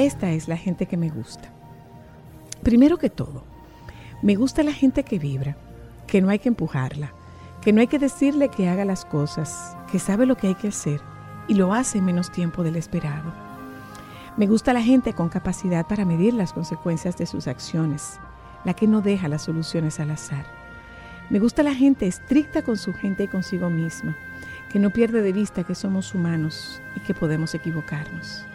Esta es la gente que me gusta. Primero que todo, me gusta la gente que vibra, que no hay que empujarla, que no hay que decirle que haga las cosas, que sabe lo que hay que hacer y lo hace en menos tiempo del esperado. Me gusta la gente con capacidad para medir las consecuencias de sus acciones, la que no deja las soluciones al azar. Me gusta la gente estricta con su gente y consigo misma, que no pierde de vista que somos humanos y que podemos equivocarnos.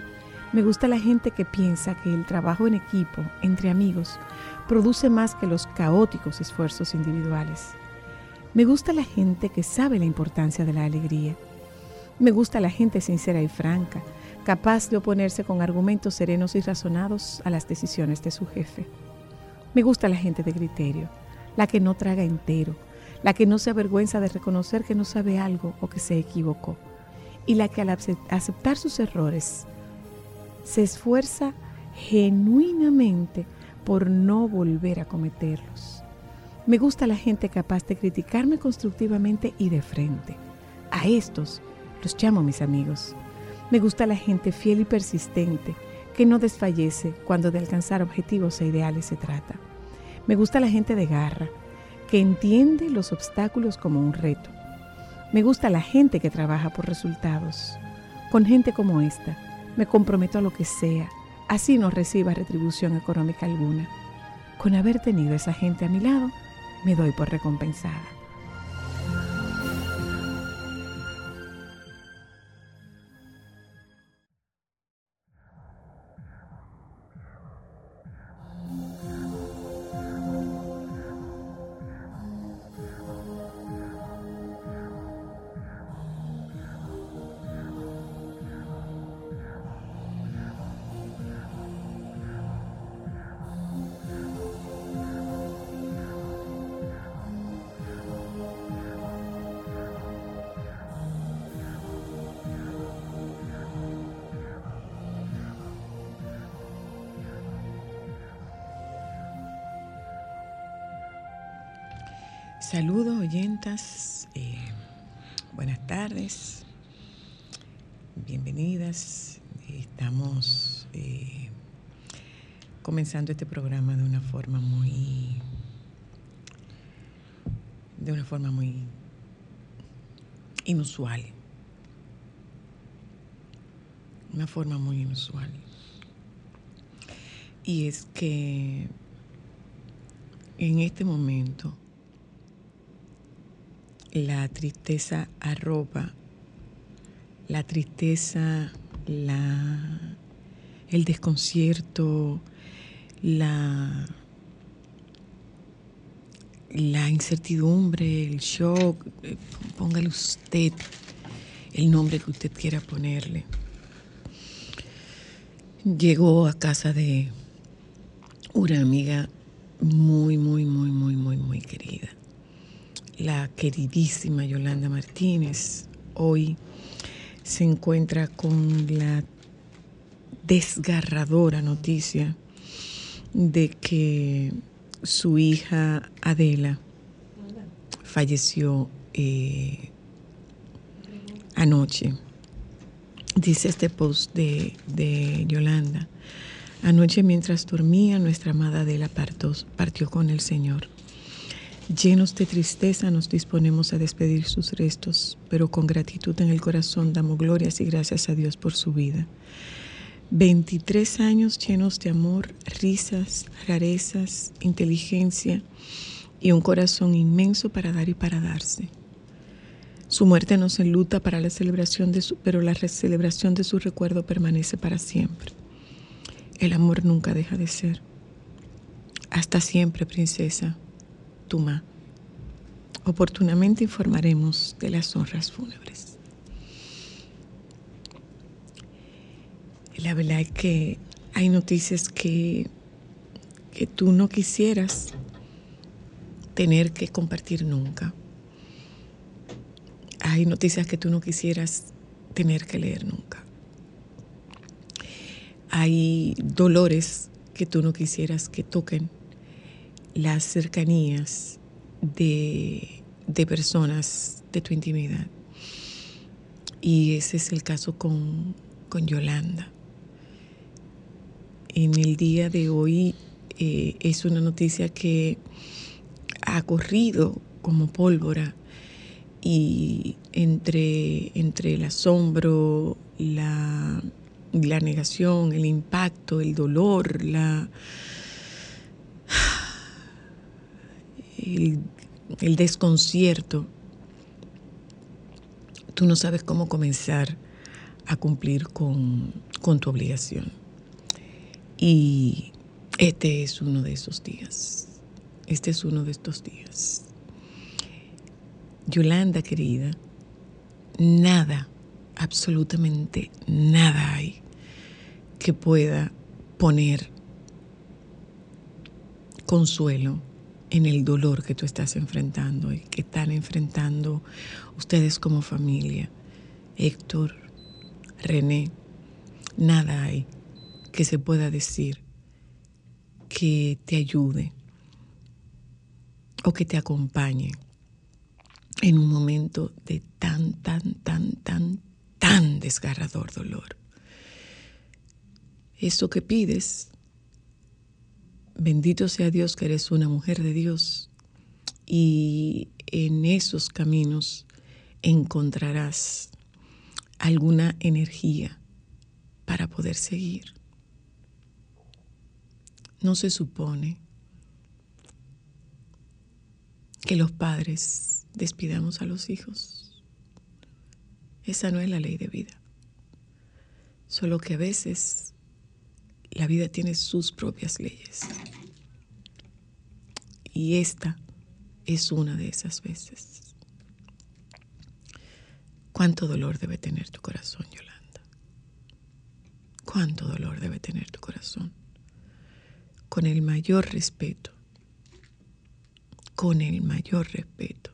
Me gusta la gente que piensa que el trabajo en equipo, entre amigos, produce más que los caóticos esfuerzos individuales. Me gusta la gente que sabe la importancia de la alegría. Me gusta la gente sincera y franca, capaz de oponerse con argumentos serenos y razonados a las decisiones de su jefe. Me gusta la gente de criterio, la que no traga entero, la que no se avergüenza de reconocer que no sabe algo o que se equivocó, y la que al aceptar sus errores se esfuerza genuinamente por no volver a cometerlos. Me gusta la gente capaz de criticarme constructivamente y de frente. A estos los llamo mis amigos. Me gusta la gente fiel y persistente, que no desfallece cuando de alcanzar objetivos e ideales se trata. Me gusta la gente de garra, que entiende los obstáculos como un reto. Me gusta la gente que trabaja por resultados. Con gente como esta, me comprometo a lo que sea, así no reciba retribución económica alguna. Con haber tenido esa gente a mi lado, me doy por recompensada. Saludos oyentas, eh, buenas tardes, bienvenidas. Estamos eh, comenzando este programa de una forma muy, de una forma muy inusual, una forma muy inusual. Y es que en este momento la tristeza arroba, la tristeza, la, el desconcierto, la, la incertidumbre, el shock, eh, póngale usted el nombre que usted quiera ponerle. Llegó a casa de una amiga muy, muy, muy, muy, muy, muy querida la queridísima Yolanda Martínez hoy se encuentra con la desgarradora noticia de que su hija Adela falleció eh, anoche. Dice este post de, de, Yolanda. Anoche mientras dormía, nuestra amada Adela partió con el Señor. Llenos de tristeza nos disponemos a despedir sus restos, pero con gratitud en el corazón damos glorias y gracias a Dios por su vida. 23 años llenos de amor, risas, rarezas, inteligencia y un corazón inmenso para dar y para darse. Su muerte nos enluta para la celebración de su, pero la celebración de su recuerdo permanece para siempre. El amor nunca deja de ser. Hasta siempre, princesa. Oportunamente informaremos de las honras fúnebres. La verdad es que hay noticias que, que tú no quisieras tener que compartir nunca. Hay noticias que tú no quisieras tener que leer nunca. Hay dolores que tú no quisieras que toquen las cercanías de, personas de tu intimidad. Y ese es el caso con, Yolanda. En el día de hoy eh, es una noticia que ha corrido como pólvora y entre, entre el asombro, la, la negación, el impacto, el dolor, la, el, desconcierto, tú no sabes cómo comenzar a cumplir con, con tu obligación. Y este es uno de esos días. Este es uno de estos días. Yolanda querida, nada, absolutamente nada hay que pueda poner consuelo en el dolor que tú estás enfrentando y que están enfrentando ustedes como familia. Héctor, René, nada hay que se pueda decir que te ayude o que te acompañe en un momento de tan, tan, tan, tan, tan desgarrador dolor. Eso que pides Bendito sea Dios que eres una mujer de Dios y en esos caminos encontrarás alguna energía para poder seguir. No se supone que los padres despidamos a los hijos. Esa no es la ley de vida. Solo que a veces la vida tiene sus propias leyes. Y esta es una de esas veces. ¿Cuánto dolor debe tener tu corazón, Yolanda? ¿Cuánto dolor debe tener tu corazón? Con el mayor respeto, con el mayor respeto,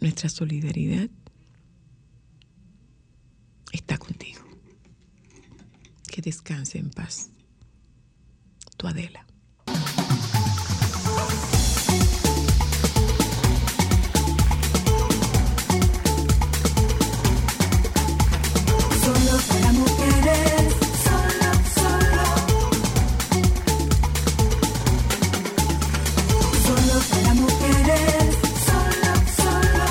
nuestra solidaridad está contigo que descanse en paz. Tu Adela. Solo para mujeres, solo, solo. Solo para mujeres, solo, solo.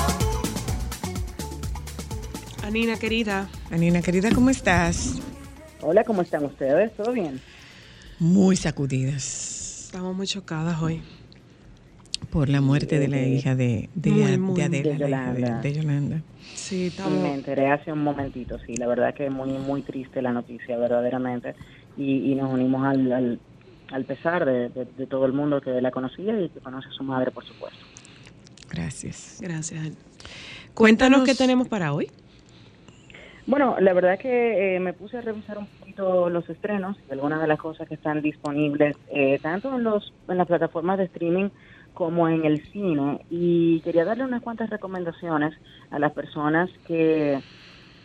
Anina querida. Anina querida, ¿cómo estás? Hola, ¿cómo están ustedes? ¿Todo bien? Muy sacudidas. Estamos muy chocadas hoy. Por la muerte de la hija de, de, Adela, de Yolanda. Sí, me enteré hace un momentito, sí. La verdad que es muy, muy triste la noticia, verdaderamente. Y, nos unimos al, al, pesar de, todo el mundo que la conocía y que conoce a su madre, por supuesto. Gracias. Gracias. Cuéntanos qué tenemos para hoy. Bueno, la verdad que eh, me puse a revisar un poquito los estrenos y algunas de las cosas que están disponibles eh, tanto en los en las plataformas de streaming como en el cine y quería darle unas cuantas recomendaciones a las personas que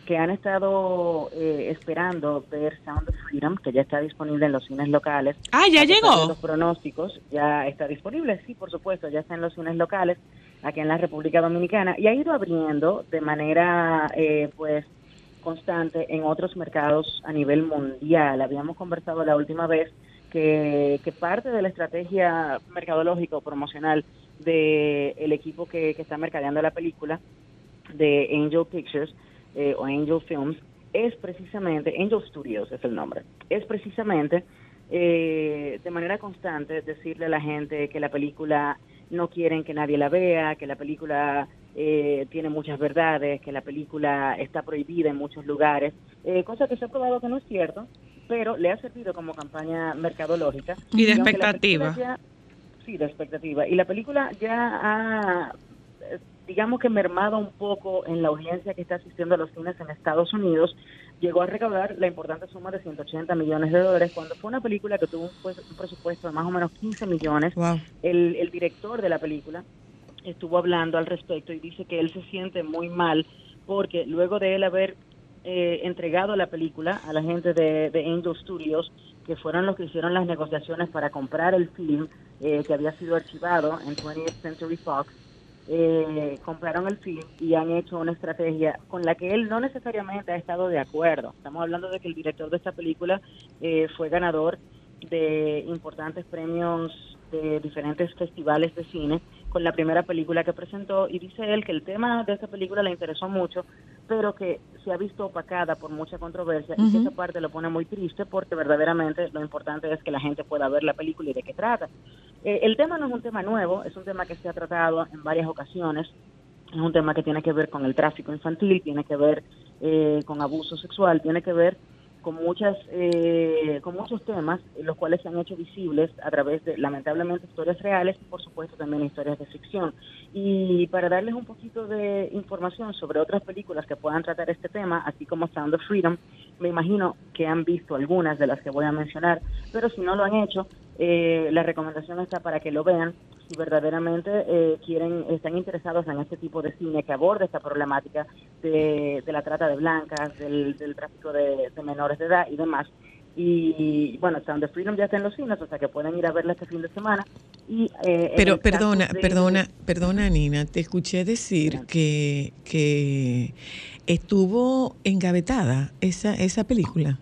que han estado eh, esperando ver Sound of Freedom, que ya está disponible en los cines locales. Ah, ya llegó. Los pronósticos ya está disponible, sí, por supuesto, ya está en los cines locales aquí en la República Dominicana y ha ido abriendo de manera, eh, pues, constante en otros mercados a nivel mundial. Habíamos conversado la última vez que, parte de la estrategia mercadológica o promocional del el equipo que, que está mercadeando la película de Angel Pictures eh, o Angel Films es precisamente, Angel Studios es el nombre, es precisamente eh, de manera constante decirle a la gente que la película no quieren que nadie la vea, que la película eh, tiene muchas verdades, que la película está prohibida en muchos lugares, eh, cosa que se ha probado que no es cierto, pero le ha servido como campaña mercadológica. Y de expectativa. ya- sí, de expectativa. Y la película ya ha, eh, digamos que mermado un poco en la audiencia que está asistiendo a los cines en Estados Unidos, llegó a recaudar la importante suma de 180 millones de dólares cuando fue una película que tuvo un, pues, un presupuesto de más o menos 15 millones. Wow. El, el director de la película estuvo hablando al respecto y dice que él se siente muy mal porque luego de él haber eh, entregado la película a la gente de, de Angel Studios, que fueron los que hicieron las negociaciones para comprar el film eh, que había sido archivado en 20th Century Fox, eh, compraron el film y han hecho una estrategia con la que él no necesariamente ha estado de acuerdo. Estamos hablando de que el director de esta película eh, fue ganador de importantes premios de diferentes festivales de cine con la primera película que presentó y dice él que el tema de esta película le interesó mucho, pero que se ha visto opacada por mucha controversia y que esa parte lo pone muy triste porque verdaderamente lo importante es que la gente pueda ver la película y de qué trata. Eh, el tema no es un tema nuevo, es un tema que se ha tratado en varias ocasiones, es un tema que tiene que ver con el tráfico infantil, tiene que ver eh, con abuso sexual, tiene que ver con muchas eh, con muchos temas los cuales se han hecho visibles a través de lamentablemente historias reales y por supuesto también historias de ficción. Y para darles un poquito de información sobre otras películas que puedan tratar este tema así como Sound of Freedom me imagino que han visto algunas de las que voy a mencionar pero si no lo han hecho eh, la recomendación está para que lo vean si verdaderamente eh, quieren están interesados en este tipo de cine que aborde esta problemática de, de la trata de blancas, del, del tráfico de, de menores de edad y demás. Y bueno, Sound of Freedom ya está en los cines, o sea que pueden ir a verla este fin de semana. Y, eh, Pero perdona, de- perdona, perdona Nina, te escuché decir que, que estuvo engavetada esa, esa película.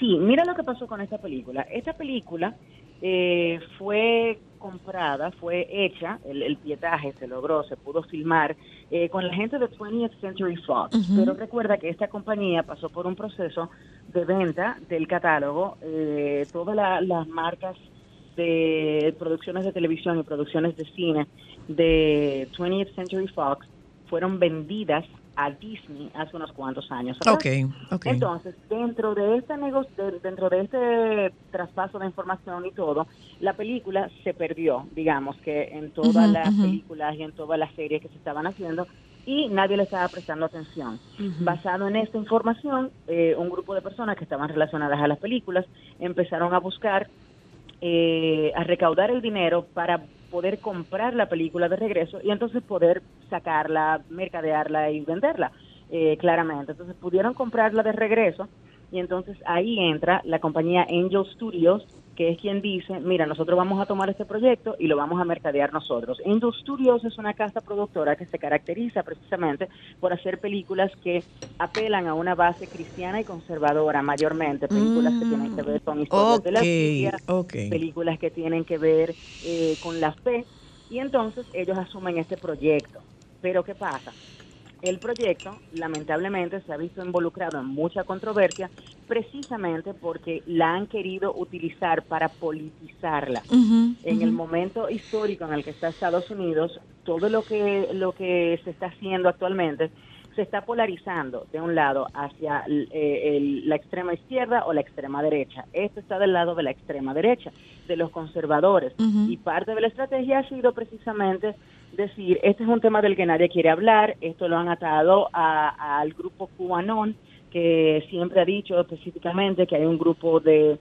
Sí, mira lo que pasó con esta película. Esta película eh, fue comprada, fue hecha, el, el pietaje se logró, se pudo filmar eh, con la gente de 20th Century Fox. Pero recuerda que esta compañía pasó por un proceso de venta del catálogo, eh, todas la- las marcas de producciones de televisión y producciones de cine de 20th Century Fox fueron vendidas a Disney hace unos cuantos años. atrás. Ok. Entonces, dentro de este nego- de- dentro de este traspaso de información y todo, la película se perdió, digamos que en todas las películas y en todas las series que se estaban haciendo y nadie le estaba prestando atención. Basado en esta información, eh, un grupo de personas que estaban relacionadas a las películas empezaron a buscar eh, a recaudar el dinero para poder comprar la película de regreso y entonces poder sacarla, mercadearla y venderla eh, claramente. Entonces pudieron comprarla de regreso y entonces ahí entra la compañía Angel Studios, que es quien dice, mira, nosotros vamos a tomar este proyecto y lo vamos a mercadear nosotros. Angel Studios es una casa productora que se caracteriza precisamente por hacer películas que apelan a una base cristiana y conservadora mayormente, películas que tienen que ver con historias de la Biblia, películas que tienen que ver eh, con la fe y entonces ellos asumen este proyecto. Pero ¿qué pasa? El proyecto lamentablemente se ha visto involucrado en mucha controversia precisamente porque la han querido utilizar para politizarla. En el momento histórico en el que está Estados Unidos, todo lo que lo que se está haciendo actualmente se está polarizando de un lado hacia el- eh, el- la extrema izquierda o la extrema derecha. Esto está del lado de la extrema derecha, de los conservadores. Y parte de la estrategia ha sido precisamente decir, este es un tema del que nadie quiere hablar, esto lo han atado a- al grupo QAnon, que siempre ha dicho específicamente que hay un grupo de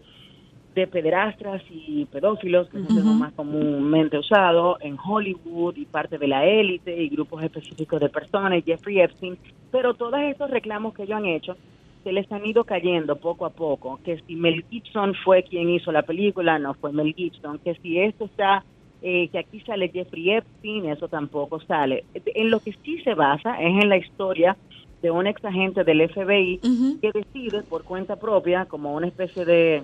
de pederastras y pedófilos, que es un tema más comúnmente usado en Hollywood y parte de la élite y grupos específicos de personas, Jeffrey Epstein, pero todos estos reclamos que ellos han hecho se les han ido cayendo poco a poco, que si Mel Gibson fue quien hizo la película, no fue Mel Gibson, que si esto está, eh, que aquí sale Jeffrey Epstein, eso tampoco sale. En lo que sí se basa es en la historia de un ex agente del FBI que decide por cuenta propia, como una especie de,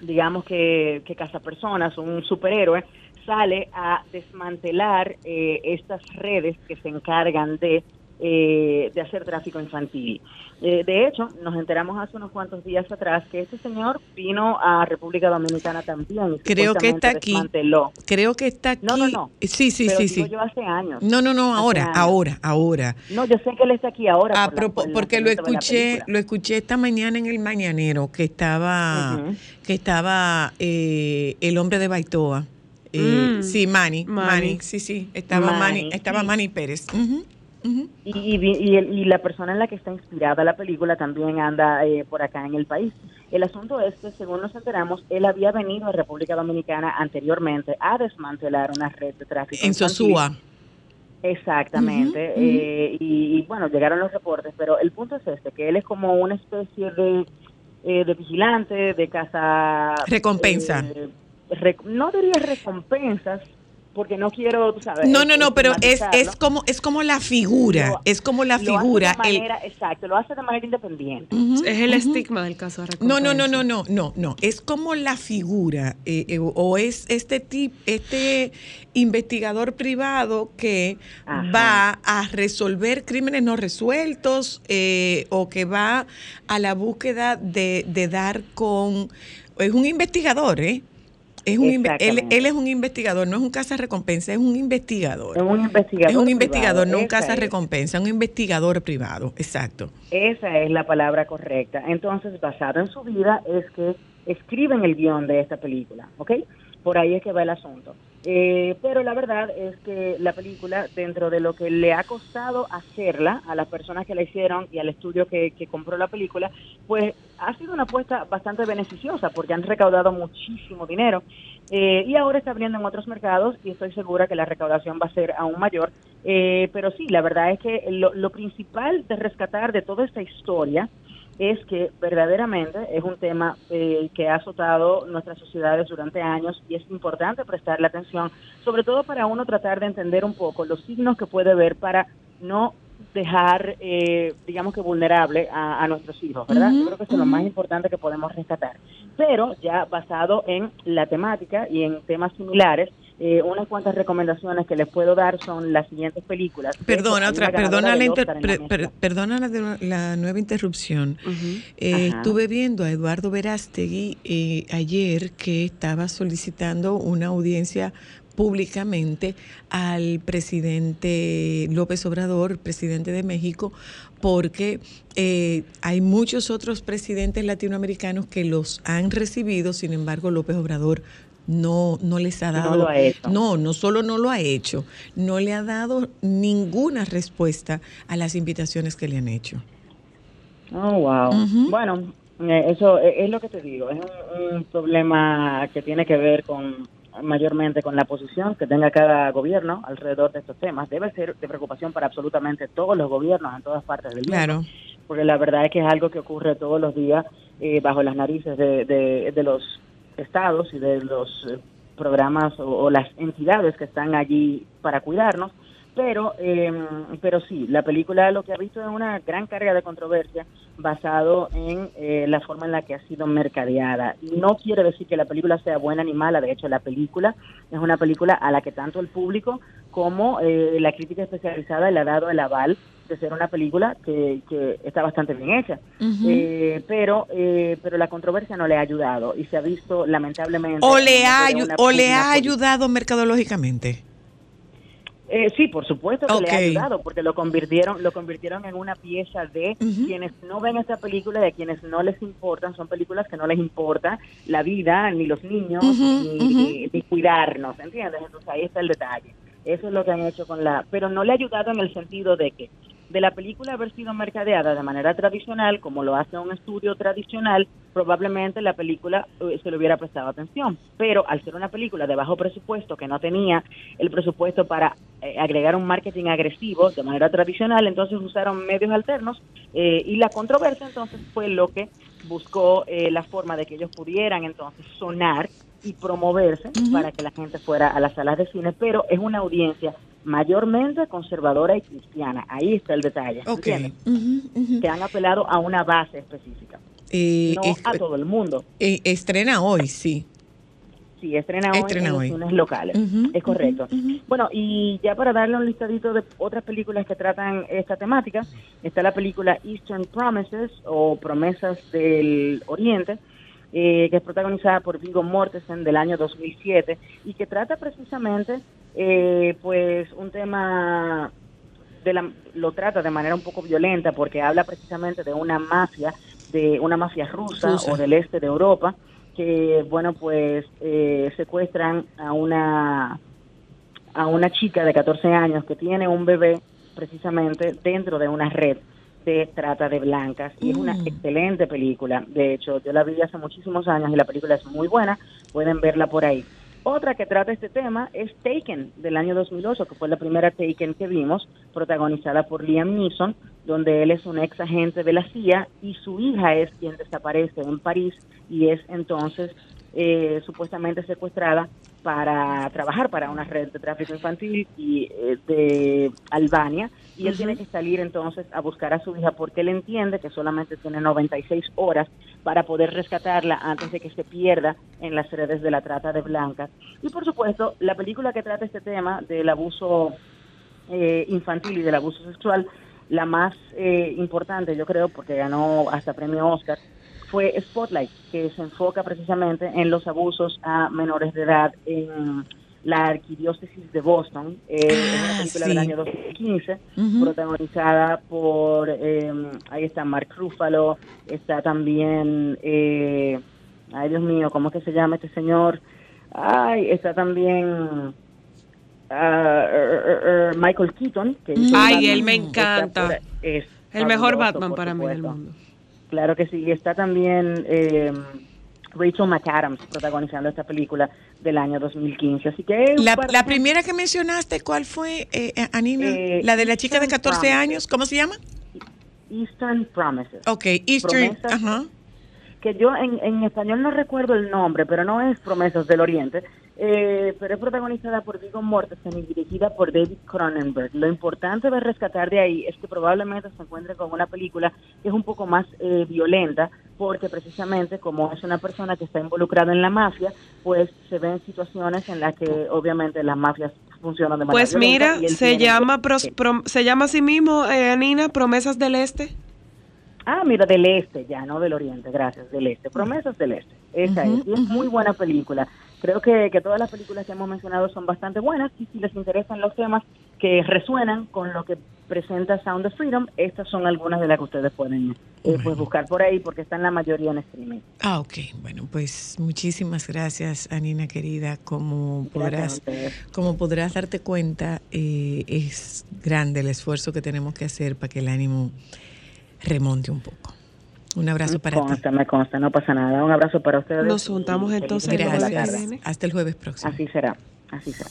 digamos que, que cazapersonas, un superhéroe, sale a desmantelar eh, estas redes que se encargan de, eh, de hacer tráfico infantil. Eh, de hecho, nos enteramos hace unos cuantos días atrás que este señor vino a República Dominicana también. Creo que está aquí. desmanteló. Creo que está aquí. No, no, no. Sí, sí, Pero sí, digo sí. yo hace años. No, no, no, ahora, ahora, ahora. No, yo sé que él está aquí ahora. Ah, por la- propo- por el porque lo escuché, lo escuché esta mañana en el mañanero que estaba, que estaba eh, el hombre de Baitoa. Eh, Mm. Sí, Manny, Manny, Manny. sí, sí, estaba Manny, Manny, estaba sí. Manny Pérez. Y, y, y la persona en la que está inspirada la película también anda eh, por acá en el país. El asunto es que, según nos enteramos, él había venido a República Dominicana anteriormente a desmantelar una red de tráfico. En. Sosúa. Exactamente. Eh, y, y, bueno, llegaron los reportes, pero el punto es este, que él es como una especie de, eh, de vigilante, de casa... Recompensa. eh, rec- no diría recompensas, porque no quiero, tú sabes... No, no, no, pero es, es como es como la figura, Lo- es como la Lo hace figura. de el- manera, exacto, lo hace de manera independiente. Es el estigma del caso de No, no, no, no, no, no, no. Es como la figura eh, eh, o es este tipo, este investigador privado que Ajá. va a resolver crímenes no resueltos eh, o que va a la búsqueda de, de dar con es un investigador, ¿eh? Es un él, él es un investigador, no es un caza recompensa, es un investigador. Es un investigador. Es un privado, investigador, no un esa caza es. recompensa, un investigador privado, exacto. Esa es la palabra correcta. Entonces, basado en su vida, es que escriben el guion de esta película, ¿ok? Por ahí es que va el asunto. Eh, pero la verdad es que la película, dentro de lo que le ha costado hacerla a las personas que la hicieron y al estudio que, que compró la película, pues ha sido una apuesta bastante beneficiosa porque han recaudado muchísimo dinero. Eh, y ahora está abriendo en otros mercados y estoy segura que la recaudación va a ser aún mayor. Eh, pero sí, la verdad es que lo, lo principal de rescatar de toda esta historia es que verdaderamente es un tema eh, que ha azotado nuestras sociedades durante años y es importante prestarle atención, sobre todo para uno tratar de entender un poco los signos que puede ver para no dejar, eh, digamos que vulnerable a, a nuestros hijos, ¿verdad? Yo creo que eso es lo más importante que podemos rescatar. Pero ya basado en la temática y en temas similares, eh, unas cuantas recomendaciones que les puedo dar son las siguientes películas. Perdona, otra, perdona, la, inter- per- perdona la, nueva interrupción. Eh, estuve viendo a Eduardo Verástegui eh, ayer que estaba solicitando una audiencia públicamente al presidente López Obrador, presidente de México, porque eh, hay muchos otros presidentes latinoamericanos que los han recibido, sin embargo López Obrador no, no les ha No dado, lo ha hecho. no, no solo no lo ha hecho, no le ha dado ninguna respuesta a las invitaciones que le han hecho. Oh, wow. Bueno, eh, eso eh, es lo que te digo. Es un, un problema que tiene que ver con mayormente con la posición que tenga cada gobierno alrededor de estos temas. Debe ser de preocupación para absolutamente todos los gobiernos en todas partes del mundo. Claro. Porque la verdad es que es algo que ocurre todos los días eh, bajo las narices de, de, de los estados y de los eh, programas o, las entidades que están allí para cuidarnos. Pero, eh, pero sí, la película lo que ha visto es una gran carga de controversia basado en eh, la forma en la que ha sido mercadeada. No quiere decir que la película sea buena ni mala, de hecho la película es una película a la que tanto el público como eh, la crítica especializada le ha dado el aval de ser una película que, que está bastante bien hecha. Eh, pero eh, pero la controversia no le ha ayudado y se ha visto lamentablemente o le ha, de una o le ha ayudado mercadológicamente. Eh, sí, por supuesto que le ha ayudado, porque lo convirtieron, lo convirtieron en una pieza de quienes no ven esta película y a quienes no les importan, son películas que no les importa la vida, ni los niños, ni, ni- ni cuidarnos, ¿entiendes? Entonces ahí está el detalle. Eso es lo que han hecho con la... Pero no le ha ayudado en el sentido de que de la película haber sido mercadeada de manera tradicional, como lo hace un estudio tradicional, probablemente la película eh, se le hubiera prestado atención. Pero al ser una película de bajo presupuesto, que no tenía el presupuesto para eh, agregar un marketing agresivo de manera tradicional, entonces usaron medios alternos eh, y la controversia entonces fue lo que buscó eh, la forma de que ellos pudieran entonces sonar y promoverse para que la gente fuera a las salas de cine, pero es una audiencia mayormente conservadora y cristiana. Ahí está el detalle. Ok. ¿entiendes? Ujú, ujú. Que han apelado a una base específica, Eh, no a todo el mundo. eh, estrena hoy, sí. Sí, estrena hoy Estrena en los hoy. locales. Es correcto. Bueno, y ya para darle un listadito de otras películas que tratan esta temática, está la película Eastern Promises o Promesas del Oriente, eh, que es protagonizada por Viggo Mortensen del año 2007 y que trata precisamente eh, pues un tema de la, lo trata de manera un poco violenta porque habla precisamente de una mafia, de una mafia rusa, Rusa. o del este de Europa, que bueno pues eh, secuestran a una a una chica de 14 años que tiene un bebé precisamente dentro de una red de trata de blancas y es una Mm. excelente película. De hecho, yo la vi hace muchísimos años y la película es muy buena, pueden verla por ahí. Otra que trata este tema es Taken del año 2008, que fue la primera Taken que vimos, protagonizada por Liam Neeson, donde él es un ex agente de la CIA y su hija es quien desaparece en París y es entonces eh, supuestamente secuestrada para trabajar para una red de tráfico infantil y eh, de Albania y él tiene que salir entonces a buscar a su hija porque él entiende que solamente tiene 96 horas para poder rescatarla antes de que se pierda en las redes de la trata de blancas. Y por supuesto, la película que trata este tema del abuso eh, infantil y del abuso sexual, la más eh, importante, yo creo, porque ganó hasta premio Oscar, fue Spotlight, que se enfoca precisamente en los abusos a menores de edad en la arquidiócesis de Boston. Eh, es una Ah, película sí. del año 2015, Ujú. protagonizada por, eh, ahí está Mark Ruffalo, está también, eh, ay Dios mío, ¿cómo es que se llama este señor? Ay, está también ah, er, Michael Keaton. Que Ay, Batman. él me encanta. por- es El mejor Batman para mí del mundo. Claro que sí, está también eh, Rachel McAdams protagonizando esta película del año 2015. Así que La, de la primera que mencionaste, ¿cuál fue, eh, eh, Anina? Eh, la de la chica de Eastern 14 Promises. años, ¿cómo se llama? Eastern Promises. Ok, Eastern, Promesas. que yo en, en español no recuerdo el nombre, pero no es Promesas del Oriente, eh, pero es protagonizada por Viggo Mortensen y dirigida por David Cronenberg. Lo importante de rescatar de ahí es que probablemente se encuentre con una película que es un poco más eh, violenta, porque precisamente como es una persona que está involucrada en la mafia, pues se ven situaciones en las que obviamente las mafias funcionan de manera Pues mira, se llama, pros- prom- se llama así mismo, eh, Anina, Promesas del Este. Ah, mira, del este, ya, no del oriente, gracias, del este. Promesas del este. Esa es, y es muy buena película. Creo que, que todas las películas que hemos mencionado son bastante buenas y si les interesan los temas que resuenan con lo que presenta Sound of Freedom, estas son algunas de las que ustedes pueden eh, pues buscar por ahí porque están la mayoría en streaming. Ah, ok. Bueno, pues muchísimas gracias, Anina querida. Como Gracias podrás, como podrás darte cuenta, eh, es grande el esfuerzo que tenemos que hacer para que el ánimo remonte un poco. Un abrazo para Me ti. consta, me consta, no pasa nada. Un abrazo para ustedes. Nos juntamos entonces viene. Hasta el jueves próximo. Así será, así será.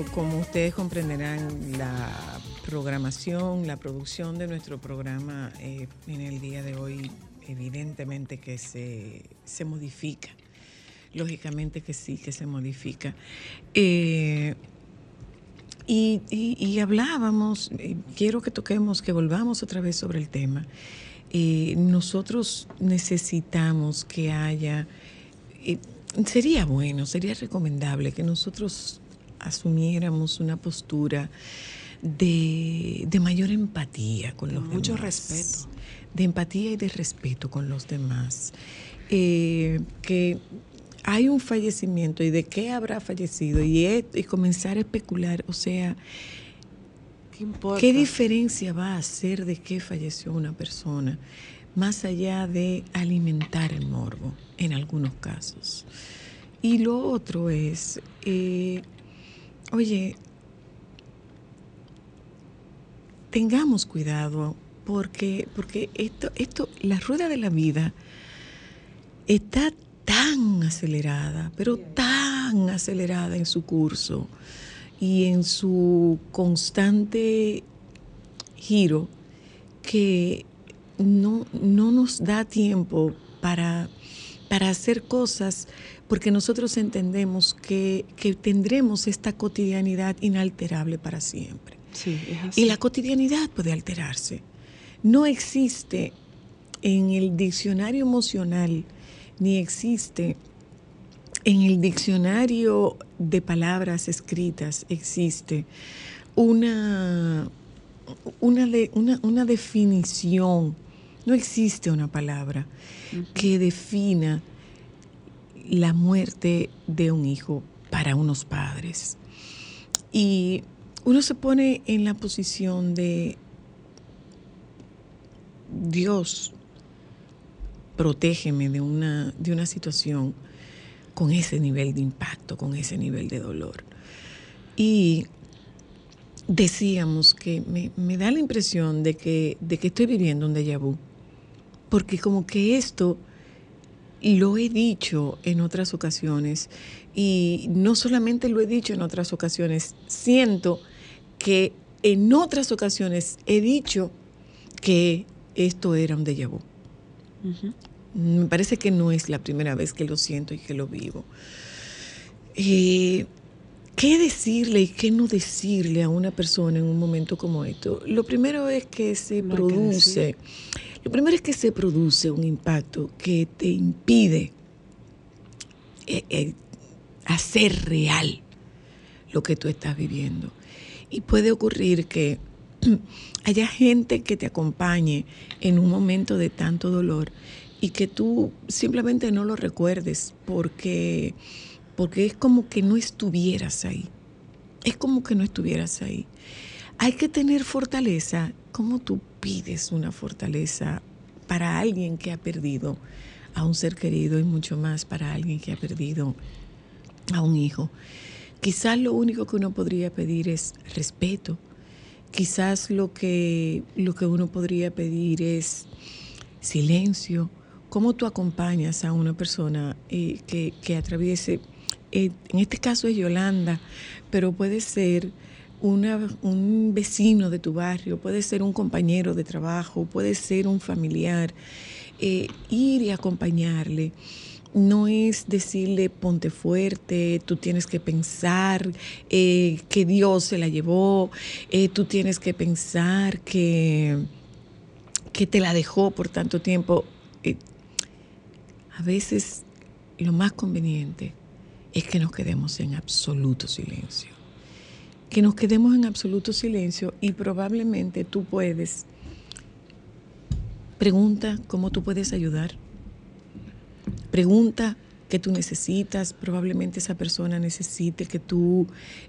Como ustedes comprenderán, la programación, la producción de nuestro programa eh, en el día de hoy, evidentemente que se, se modifica. Lógicamente que sí, que se modifica. Eh, y, hablábamos, eh, quiero que toquemos, que volvamos otra vez sobre el tema, nosotros necesitamos que haya, sería bueno, sería recomendable que nosotros asumiéramos una postura de, de mayor empatía con los Mucho demás. respeto. De empatía y de respeto con los demás. Eh, que hay un fallecimiento y de qué habrá fallecido y, y comenzar a especular, o sea, ¿Qué importa? ¿Qué diferencia va a hacer de qué falleció una persona? Más allá de alimentar el morbo, en algunos casos. Y lo otro es, eh, oye, tengamos cuidado porque, porque esto, esto, la rueda de la vida está tan acelerada, pero tan acelerada en su curso y en su constante giro que no, no nos da tiempo para, para hacer cosas porque nosotros entendemos que, que tendremos esta cotidianidad inalterable para siempre. Sí, es así. Y la cotidianidad puede alterarse. No existe en el diccionario emocional, ni existe en el diccionario de palabras escritas, existe una, una, de- una, una definición, no existe una palabra que defina la muerte de un hijo para unos padres. Y uno se pone en la posición de Dios, protégeme de una, de una situación con ese nivel de impacto, con ese nivel de dolor. Y decíamos que me, me da la impresión de que, de que estoy viviendo un déjà vu, porque como que esto lo he dicho en otras ocasiones y no solamente lo he dicho en otras ocasiones, siento que en otras ocasiones he dicho que esto era un déjà vu. Me parece que no es la primera vez que lo siento y que lo vivo. Eh, ¿Qué decirle y qué no decirle a una persona en un momento como esto? Lo primero es que se No hay que produce. Lo primero es que se produce un impacto que te impide eh, eh, hacer real lo que tú estás viviendo. Y puede ocurrir que haya gente que te acompañe en un momento de tanto dolor y que tú simplemente no lo recuerdes porque, porque es como que no estuvieras ahí. Es como que no estuvieras ahí. Hay que tener fortaleza. ¿Cómo tú pides una fortaleza para alguien que ha perdido a un ser querido y mucho más para alguien que ha perdido a un hijo? Quizás lo único que uno podría pedir es respeto. Quizás lo que, lo que uno podría pedir es silencio. ¿Cómo tú acompañas a una persona eh, que, que atraviese, eh, en este caso es Yolanda, pero puede ser un vecino de tu barrio, puede ser un compañero de trabajo, puede ser un familiar, eh, ir y acompañarle. No es decirle ponte fuerte, tú tienes que pensar eh, que Dios se la llevó, eh, tú tienes que pensar que, que te la dejó por tanto tiempo. A veces lo más conveniente es que nos quedemos en absoluto silencio. Que nos quedemos en absoluto silencio y probablemente tú puedes. Pregunta cómo tú puedes ayudar. Pregunta qué tú necesitas. Probablemente esa persona necesite que tú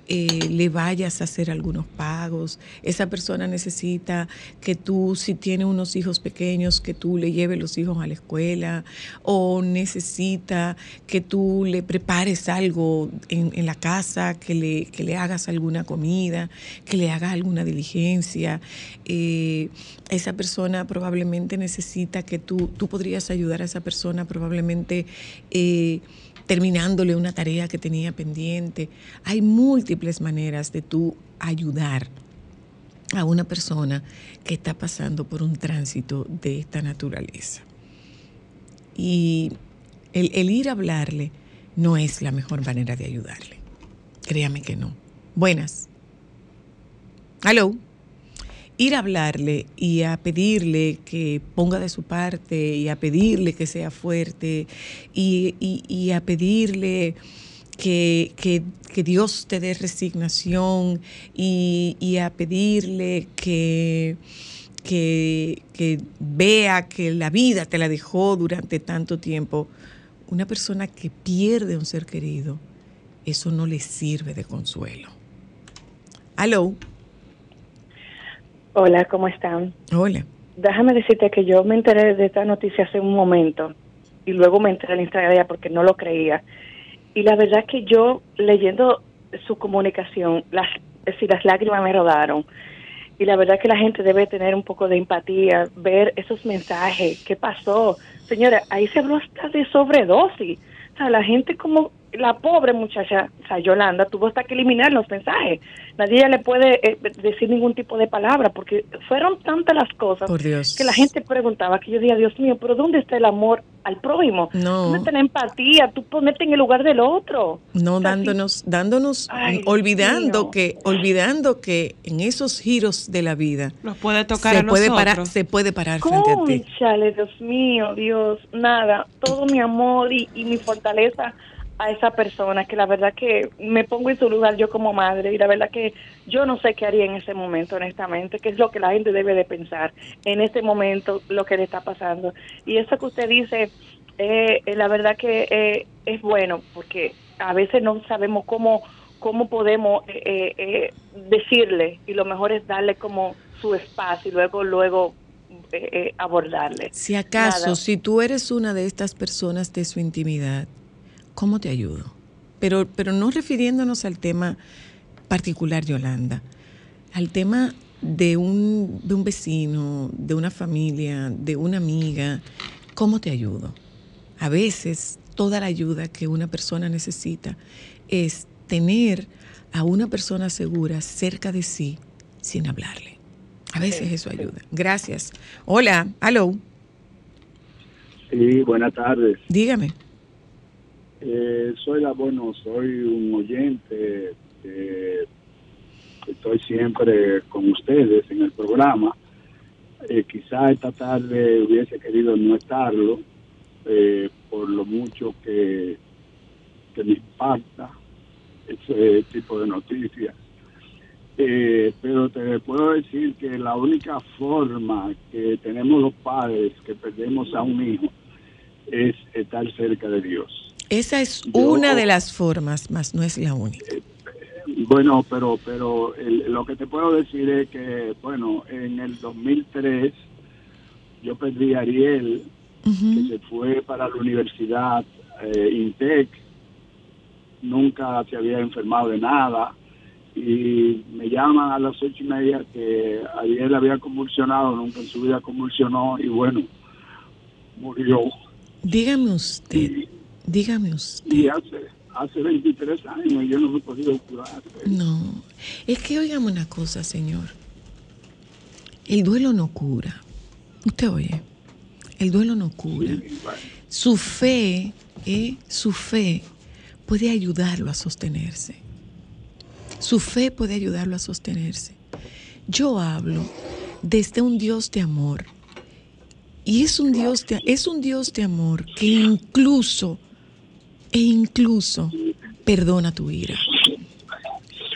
eh, le vayas a hacer algunos pagos. Esa persona necesita que tú, si tiene unos hijos pequeños, que tú le lleves los hijos a la escuela. O necesita que tú le prepares algo en, en la casa, que le, que le hagas alguna comida, que le hagas alguna diligencia. Eh, esa persona probablemente necesita que tú, tú podrías ayudar a esa persona probablemente eh, terminándole una tarea que tenía pendiente. Hay múltiples maneras de tú ayudar a una persona que está pasando por un tránsito de esta naturaleza. Y el, el ir a hablarle no es la mejor manera de ayudarle. Créame que no. Buenas. Hello. Ir a hablarle y a pedirle que ponga de su parte y a pedirle que sea fuerte y, y- y a pedirle que, que- que Dios te dé resignación y, y a pedirle que, que, que vea que la vida te la dejó durante tanto tiempo. Una persona que pierde un ser querido, eso no le sirve de consuelo. Aló, Hola, ¿cómo están? hola. Déjame decirte que yo me enteré de esta noticia hace un momento y luego me enteré en Instagram porque no lo creía. Y la verdad es que yo leyendo su comunicación, las, es decir, las lágrimas me rodaron. Y la verdad es que la gente debe tener un poco de empatía, ver esos mensajes, qué pasó. Señora, ahí se habló hasta de sobredosis. O sea, la gente como la pobre muchacha, o sea, Yolanda, tuvo hasta que eliminar los mensajes. Nadie ya le puede eh, decir ningún tipo de palabra porque fueron tantas las cosas Por Dios. que la gente preguntaba que yo decía, Dios mío, pero ¿dónde está el amor al prójimo? No. ¿Dónde está la empatía? Tú ponerte en el lugar del otro. No O sea, dándonos, dándonos, Ay, olvidando mío. que, olvidando que en esos giros de la vida Nos puede tocar se a puede nosotros. parar, se puede parar frente a ti. Dios mío, Dios, nada, todo mi amor y, y mi fortaleza a esa persona, que la verdad que me pongo en su lugar yo como madre y la verdad que yo no sé qué haría en ese momento, honestamente, que es lo que la gente debe de pensar en este momento, lo que le está pasando. Y eso que usted dice, eh, eh, la verdad que eh, es bueno, porque a veces no sabemos cómo cómo podemos eh, decirle y lo mejor es darle como su espacio y luego luego abordarle. Si acaso, Nada. si tú eres una de estas personas de su intimidad, ¿cómo te ayudo? Pero, pero no refiriéndonos al tema particular, Yolanda, al tema de un, de un vecino, de una familia, de una amiga, ¿cómo te ayudo? A veces toda la ayuda que una persona necesita es tener a una persona segura cerca de sí sin hablarle. A veces eso ayuda. Gracias. Hola, aló, Sí, buenas tardes. dígame. Eh, soy la bueno, soy un oyente. eh, estoy siempre con ustedes en el programa. Eh, quizá esta tarde hubiese querido no estarlo eh, por lo mucho que, que me impacta ese tipo de noticias. Eh, pero te puedo decir que la única forma que tenemos los padres que perdemos a un hijo es estar cerca de Dios. Esa es Yo- una de las formas, más no es la única. Bueno, pero pero el- lo que te puedo decir es que, bueno, en el 2003 yo perdí a Ariel, que se fue para la universidad eh, INTEC, nunca se había enfermado de nada, y me llaman a las ocho y media que Ariel había convulsionado, nunca en su vida convulsionó, y bueno, murió. Dígame usted, dígame usted. Y hace, hace 23 años yo no me he podido curar. No, es que oigamos una cosa, señor. El duelo no cura. Usted oye, el duelo no cura. Bueno, Su fe, ¿eh? su fe puede ayudarlo a sostenerse. Su fe puede ayudarlo a sostenerse. Yo hablo desde un Dios de amor. Y es un Dios de, es un Dios de amor que incluso, e incluso, perdona tu ira.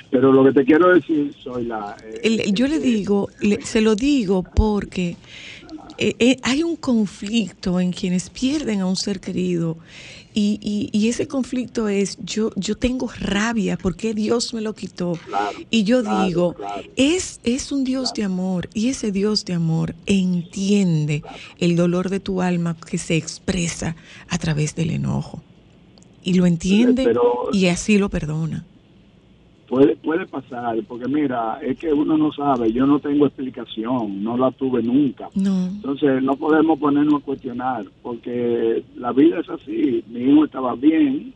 Pero lo que te quiero decir, soy la... eh, El- yo le digo, le- se lo digo porque eh, eh, hay un conflicto en quienes pierden a un ser querido y, y- y ese conflicto es yo, yo tengo rabia porque Dios me lo quitó Claro, y yo claro, digo, claro. es, es un Dios de amor y ese Dios de amor entiende el dolor de tu alma que se expresa a través del enojo y lo entiende Pero- y así lo perdona. Puede, puede pasar, porque mira, es que uno no sabe, yo no tengo explicación, no la tuve nunca. No, Entonces no podemos ponernos a cuestionar, porque la vida es así. Mi hijo estaba bien,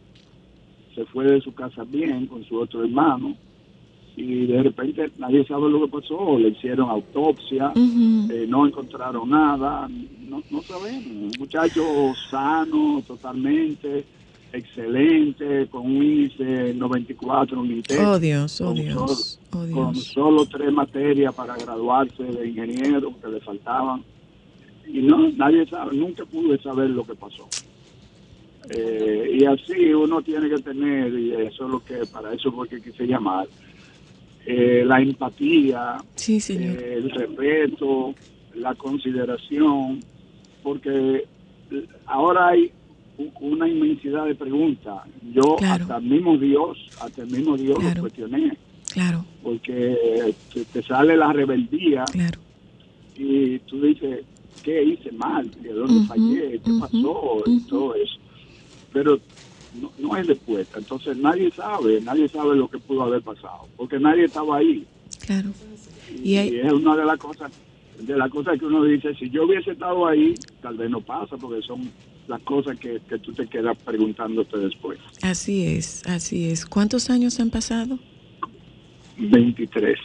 se fue de su casa bien con su otro hermano, y de repente nadie sabe lo que pasó, le hicieron autopsia, eh, no encontraron nada, no, no sabemos. Un muchacho sano totalmente, excelente, con un índice 94, un INTEC, Oh Dios, oh con Dios, oh con solo tres materias para graduarse de ingeniero que le faltaban. Y no, nadie sabe, nunca pude saber lo que pasó. Eh, y así uno tiene que tener, y eso es lo que, para eso fue que quise llamar, eh, la empatía, Sí, señor. eh, el respeto, la consideración, porque ahora hay una inmensidad de preguntas. Yo Claro. hasta el mismo Dios, hasta el mismo Dios Claro. lo cuestioné, Claro, porque te, sale la rebeldía claro. y tú dices, ¿qué hice mal? ¿De dónde fallé? ¿Qué pasó? Y todo eso. Pero no, no hay respuesta. Entonces nadie sabe, nadie sabe lo que pudo haber pasado, porque nadie estaba ahí. Claro. Y, Y hay- es una de las cosas de las cosas que uno dice, si yo hubiese estado ahí, tal vez no pasa, porque son las cosas que, que tú te quedas preguntándote después. Así es, así es. ¿Cuántos años han pasado? 23.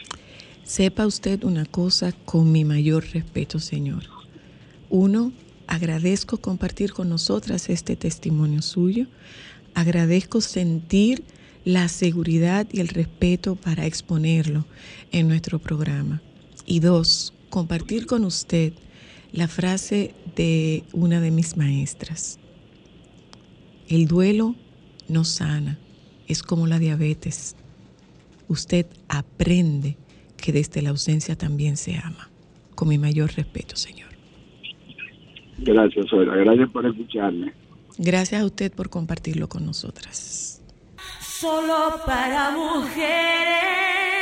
Sepa usted una cosa con mi mayor respeto, Señor. Uno, agradezco compartir con nosotras este testimonio suyo. Agradezco sentir la seguridad y el respeto para exponerlo en nuestro programa. Y dos, compartir con usted la frase de una de mis maestras. El duelo no sana, es como la diabetes. Usted aprende que desde la ausencia también se ama. Con mi mayor respeto, Señor. Gracias, Soyla. Gracias por escucharme. Gracias a usted por compartirlo con nosotras. Solo para mujeres.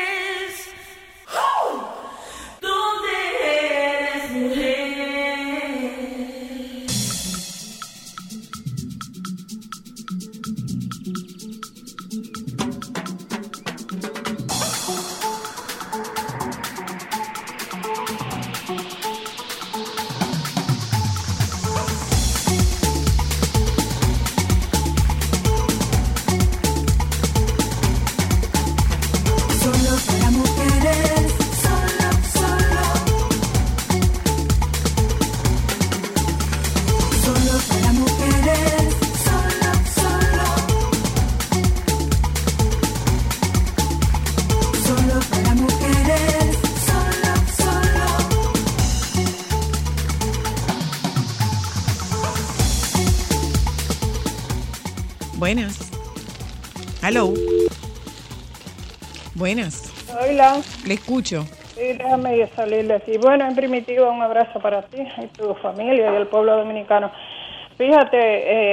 Buenas. Hola, Le escucho. sí, déjame salir de aquí. Bueno, en primitiva, un abrazo para ti y tu familia y el pueblo dominicano. Fíjate,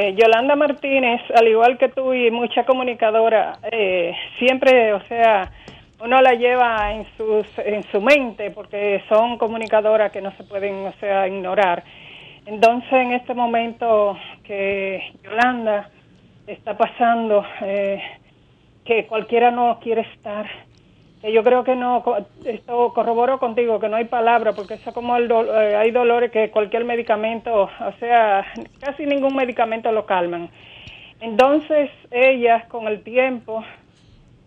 eh, Yolanda Martínez, al igual que tú y mucha comunicadora, eh, siempre, o sea, uno la lleva en, sus, en su mente porque son comunicadoras que no se pueden, o sea, ignorar. Entonces, en este momento que Yolanda está pasando, eh, que cualquiera no quiere estar, yo creo que no, esto corroboro contigo, que no hay palabra, porque eso como el do- eh, hay dolores que cualquier medicamento, o sea, casi ningún medicamento lo calman. Entonces, ellas con el tiempo,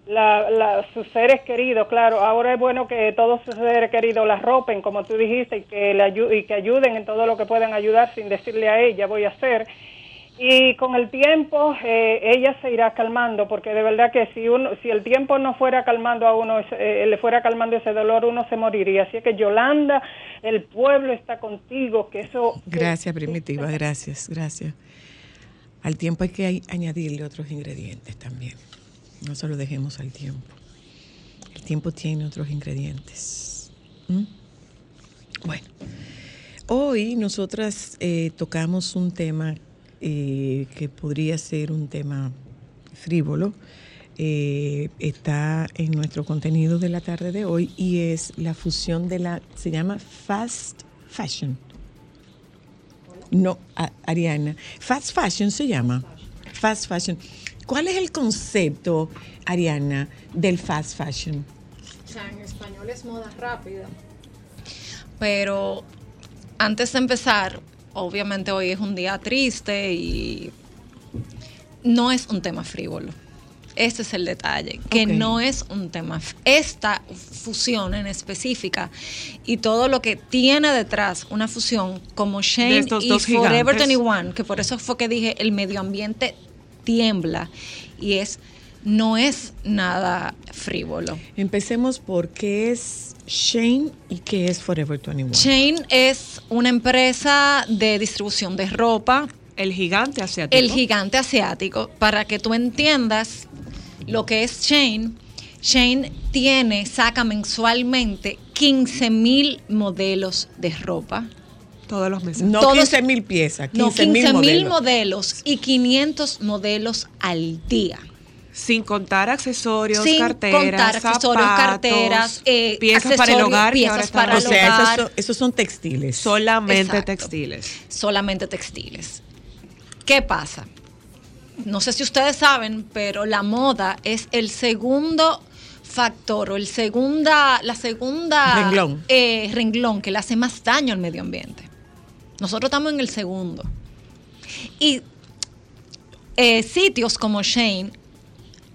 la, la- sus seres queridos, claro, ahora es bueno que todos sus seres queridos la ropen, como tú dijiste, y que, le y que ayuden en todo lo que puedan ayudar sin decirle a ella, voy a hacer. Y con el tiempo eh, ella se irá calmando, porque de verdad que si uno, si el tiempo no fuera calmando a uno, eh, le fuera calmando ese dolor, uno se moriría. Así que Yolanda, el pueblo está contigo, que eso... Gracias, Primitiva. Gracias, gracias. Al tiempo hay que añadirle otros ingredientes también. No se lo dejemos al tiempo. El tiempo tiene otros ingredientes. ¿Mm? Bueno, hoy nosotras eh, tocamos un tema eh, que podría ser un tema frívolo. Eh, está en nuestro contenido de la tarde de hoy y es la fusión de la, se llama fast fashion. No, a- Ariana. Fast fashion se llama. Fast fashion. ¿Cuál es el concepto, Ariana, del fast fashion? O sea, en español es moda rápida. Pero antes de empezar, obviamente hoy es un día triste y no es un tema frívolo. Este es el detalle, que no es un tema. Esta fusión en específica y todo lo que tiene detrás una fusión como Shane y Forever gigantes. 21, que por eso fue que dije el medio ambiente tiembla y es no es nada frívolo. Empecemos por qué es Shane y qué es Forever 21. Chain es una empresa de distribución de ropa, El gigante asiático. el gigante asiático. Para que tú entiendas lo que es Chain, Chain tiene, saca mensualmente 15 mil modelos de ropa. Todos los meses. No todos- 15 mil piezas, 15 No, 15 mil mil modelos. modelos y 500 modelos al día. Sin contar accesorios, Sin carteras, contar accesorios, zapatos, carteras, eh, piezas para el hogar. piezas para O el muy- sea, esos hogar. son, esos son textiles. solamente Exacto. textiles. solamente textiles. ¿Qué pasa? No sé si ustedes saben, pero la moda es el segundo factor o el segunda, la segunda Renglón. eh, renglón que le hace más daño al medio ambiente. Nosotros estamos en el segundo. Y eh, sitios como Shane